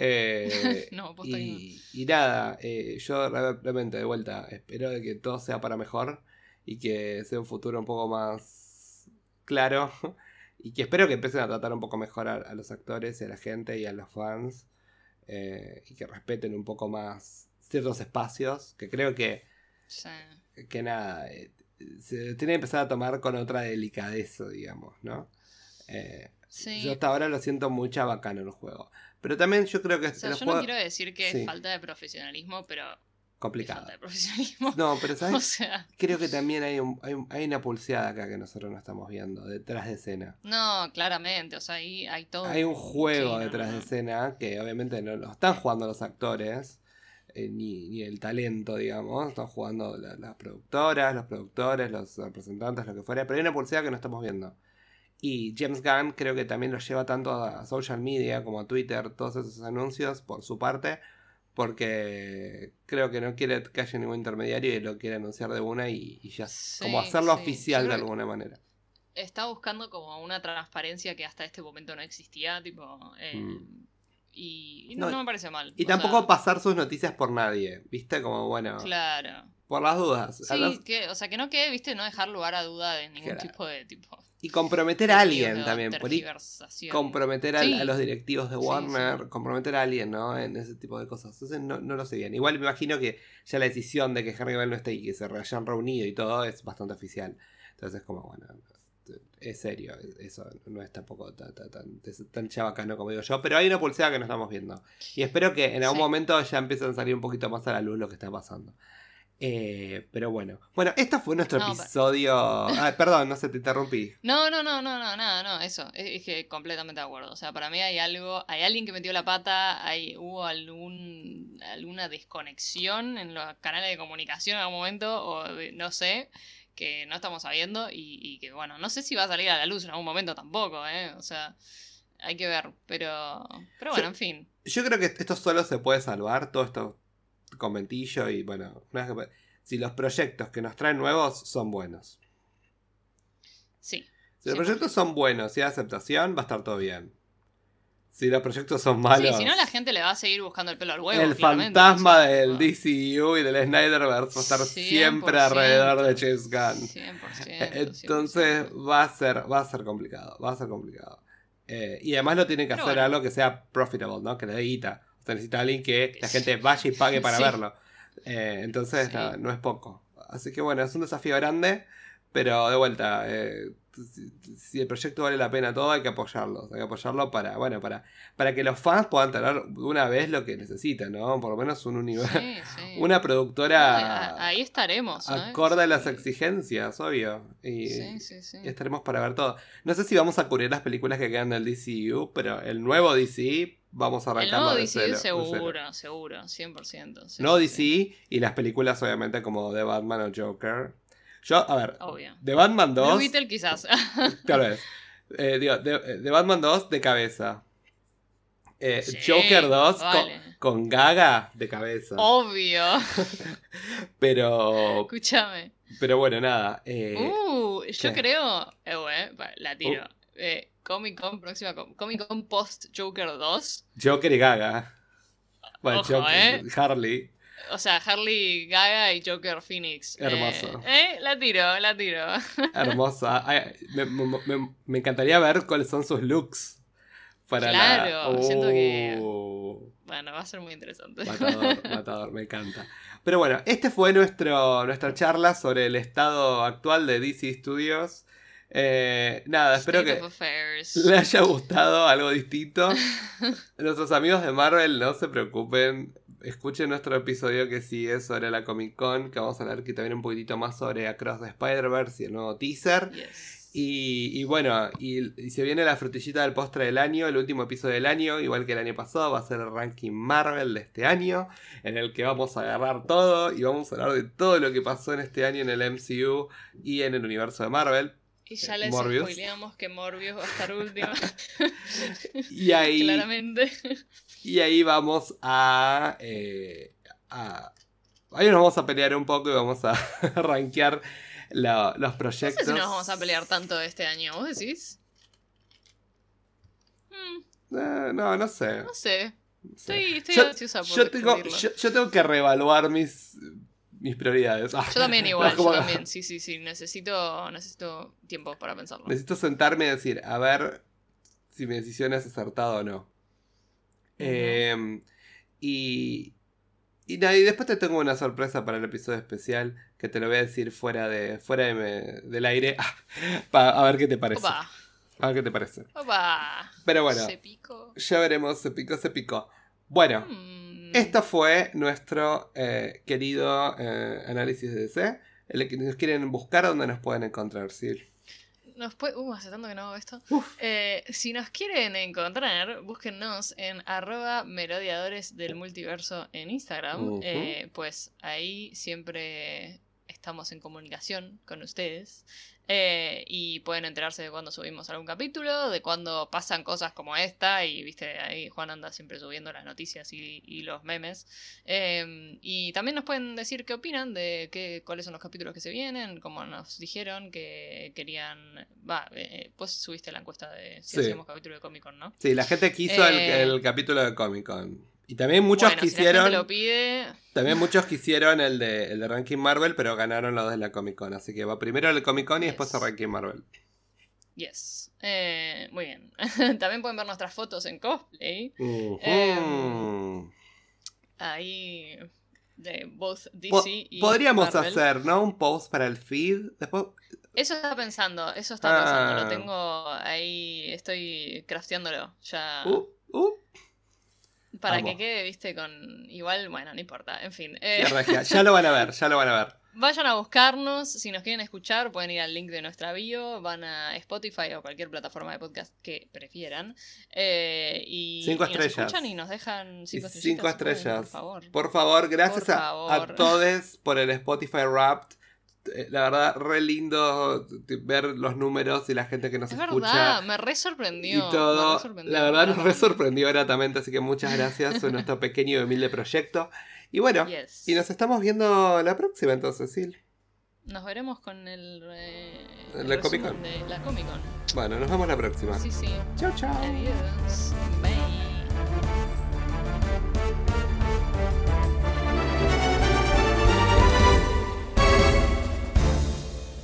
Eh, No, y, y nada, eh, yo re- realmente de vuelta espero de que todo sea para mejor y que sea un futuro un poco más claro y que espero que empiecen a tratar un poco mejor a, a los actores y a la gente y a los fans eh, y que respeten un poco más ciertos espacios que creo que, Sí. que nada, eh, se tiene que empezar a tomar con otra delicadeza, digamos, ¿no? Eh, Sí. Yo hasta ahora lo siento muy chabacano en el juego. Pero también yo creo que O sea, yo juego no quiero decir que Sí. es falta de profesionalismo, pero es complicado. falta de profesionalismo. No, pero O ¿sabes? sea, Creo que también hay, un- hay, un- hay una pulseada acá que nosotros no estamos viendo, detrás de escena. no, claramente, o sea, ahí hay todo. Hay un juego Sí, no, detrás no, de escena que obviamente no lo están jugando los actores, eh, ni, ni el talento, digamos. Están jugando la- las productoras, los productores, los representantes, lo que fuera. Pero hay una pulseada que no estamos viendo. Y James Gunn creo que también lo lleva tanto a social media como a Twitter, todos esos anuncios por su parte, porque creo que no quiere que haya ningún intermediario y lo quiere anunciar de una y, y ya, Sí, como hacerlo sí. oficial de alguna manera. está buscando como una transparencia que hasta este momento no existía, tipo. eh, Mm. Y, y no, me parece mal. Y tampoco sea, pasar sus noticias por nadie, ¿viste? Como bueno, Claro. por las dudas. Sí, que, o sea, que no quede, viste, no dejar lugar a duda de ningún Claro. tipo de tipo. Y comprometer a alguien también. Por ahí comprometer Sí. a los directivos de Warner, sí. comprometer a alguien, ¿no? En ese tipo de cosas. Entonces no, no lo sé bien. Igual me imagino que ya la decisión de que Henry Cavill no esté y que se hayan reunido y todo es bastante oficial. Entonces como, bueno, es serio. Eso no es tampoco tan, tan, tan, tan chabacano como digo yo. Pero hay una pulsera que no estamos viendo. Y espero que en algún Sí. momento ya empiecen a salir un poquito más a la luz lo que está pasando. Eh, pero bueno. Bueno, este fue nuestro No, pero- episodio. Ah, perdón, no sé, te interrumpí. No, no, no, no, no, nada, no, eso. Es, es que completamente de acuerdo. O sea, para mí hay algo, hay alguien que metió la pata, hay, hubo algún, alguna desconexión en los canales de comunicación en algún momento, o de- no sé, que no estamos sabiendo y, y que, bueno, no sé si va a salir a la luz en algún momento tampoco, ¿eh? O sea, hay que ver, pero, pero bueno, Yo- en fin. Yo creo que esto solo se puede salvar, todo esto conventillo y bueno, una si los proyectos que nos traen nuevos son buenos. Sí. Si los 100%. proyectos son buenos y hay aceptación, va a estar todo bien. Si los proyectos son malos, Sí, si no la gente le va a seguir buscando el pelo al huevo. el fantasma o sea, del no. DCU y del Snyderverse va a estar 100%. siempre alrededor de James Gunn. 100%. Entonces 100%. va a ser, va a ser complicado, va a ser complicado. Eh, y además lo tienen que Pero hacer bueno. algo que sea profitable, ¿no? Que le dé guita. O sea, necesita alguien que la gente vaya y pague para Sí. verlo. Eh, entonces Sí. no es poco. Así que bueno, es un desafío grande, pero de vuelta, eh, si, el proyecto vale la pena todo, hay que apoyarlo. Hay que apoyarlo para, bueno, para, para que los fans puedan tener una vez lo que necesitan, ¿no? Por lo menos un universo. Sí, sí. Una productora Ahí estaremos. acorde a las Sí. exigencias, obvio. Y, Sí, sí, sí. y estaremos para ver todo. No sé si vamos a cubrir las películas que quedan del DCU, pero el nuevo DC vamos a El nuevo de DC cero, de seguro, cero. seguro, 100%. sí, Nuevo sí, DC y las películas obviamente como The Batman o Joker. Yo, a ver, Obvio. The Batman 2, Blue Beetle quizás. tal vez. Eh, digo, The, The Batman 2 de cabeza. Eh, Sí, Joker 2 con- vale. con, Gaga de cabeza. Obvio. Pero, Escúchame. pero bueno, nada. eh, Uh, yo ¿qué? creo. Eh, la tiro. Uh. Eh, Comic Con, próxima Com- Comic Con post Joker 2. Joker y Gaga. Bueno, Ojo, Joker- eh. Harley. O sea, Harley Gaga y Joker Phoenix. Eh, Hermoso. Eh, la tiro, la tiro. Hermosa. Ay, me, me- me- encantaría ver cuáles son sus looks. Para Claro, la... siento que- Uh, Bueno, va a ser muy interesante. Matador, matador, me encanta. Pero bueno, este fue nuestro, nuestra charla sobre el estado actual de DC Studios. Eh, nada, espero State que le haya gustado algo distinto. Nuestros amigos de Marvel, no se preocupen. Escuchen nuestro episodio que sigue sobre la Comic Con, que vamos a hablar aquí también un poquitito más sobre Across the Spider-Verse y el nuevo teaser. Yes. Y, y bueno, y, y se viene la frutillita del postre del año, el último episodio del año, igual que el año pasado, va a ser el ranking Marvel de este año, en el que vamos a agarrar todo y vamos a hablar de todo lo que pasó en este año en el MCU y en el universo de Marvel. Y ya les Morbius. spoileamos que Morbius va a estar último. Y ahí, Claramente. Y ahí vamos a, eh, a- Ahí nos vamos a pelear un poco y vamos a rankear la- los No proyectos. sé si nos vamos a pelear tanto este año, ¿vos decís? Hmm, Eh, no, no sé. no sé. no sé. Estoy, estoy Yo- ansiosa por Yo tengo, yo, yo tengo que reevaluar mis, mis prioridades. Ah, Yo también igual, no, como- yo también, sí, sí, sí, necesito, necesito tiempo para pensarlo. Necesito sentarme y decir, a ver si mi decisión es acertada o no. Eh, y, y, y después te tengo una sorpresa para el episodio especial que te lo voy a decir fuera de fuera de me- del aire. Pa- a ver qué te parece. Opa, A ver qué te parece. opa. Pero bueno, Se pico. ya veremos, se picó, se picó. Bueno. Hmm, Esto fue nuestro eh, querido eh, análisis de DC. El que nos quieren buscar, ¿dónde nos pueden encontrar, Sil? Nos puede... Uh, hace tanto que no hago esto. Eh, si nos quieren encontrar, búsquennos en arroba melodiadores del multiverso en Instagram. Eh, pues ahí siempre estamos en comunicación con ustedes. Eh, y pueden enterarse de cuando subimos algún capítulo, de cuando pasan cosas como esta. Y viste, ahí Juan anda siempre subiendo las noticias y, y los memes. Eh, y también nos pueden decir qué opinan de qué, cuáles son los capítulos que se vienen, como nos dijeron que querían... Va, eh, pues subiste la encuesta de si Sí. hacíamos capítulo de Comic Con, ¿no? Sí, la gente quiso el- Eh. el, capítulo de Comic Con. Y también muchos bueno, si la quisieron. gente lo pide, También muchos quisieron el de, el de Ranking Marvel, pero ganaron los de la Comic Con. Así que va primero el Comic Con y después el. Ranking Marvel. yes. Eh, muy bien. también pueden ver nuestras fotos en cosplay. Em, Ahí de both DC Po- y Podríamos Marvel. hacer, ¿no? Un post para el feed. Después. Eso está pensando, eso está pensando. Ah. Lo tengo ahí, estoy crafteándolo ya. Uh, uh, para vamos. que quede, viste, con. Igual, bueno, no importa. En fin. eh. Ya lo van a ver, ya lo van a ver. Vayan a buscarnos, si nos quieren escuchar pueden ir al link de nuestra bio, van a Spotify o cualquier plataforma de podcast que prefieran. eh, y, Cinco y nos estrellas. escuchan y nos dejan cinco cinco pueden, estrellas. por favor. Por favor, gracias Por a, a todos por el Spotify Wrapped. Eh, La verdad, re lindo ver los números y la gente que nos Es escucha. verdad, me re sorprendió. y todo. re sorprendió, La verdad nos re sorprendió gratamente, así que muchas gracias por nuestro pequeño y humilde proyecto. Y bueno, Yes. y nos estamos viendo la próxima entonces, Sil. Nos veremos con el, eh, La Comic resumen de la Comic Con. Bueno, nos vemos la próxima. Sí, sí. Chao, chao. Adiós. Bye.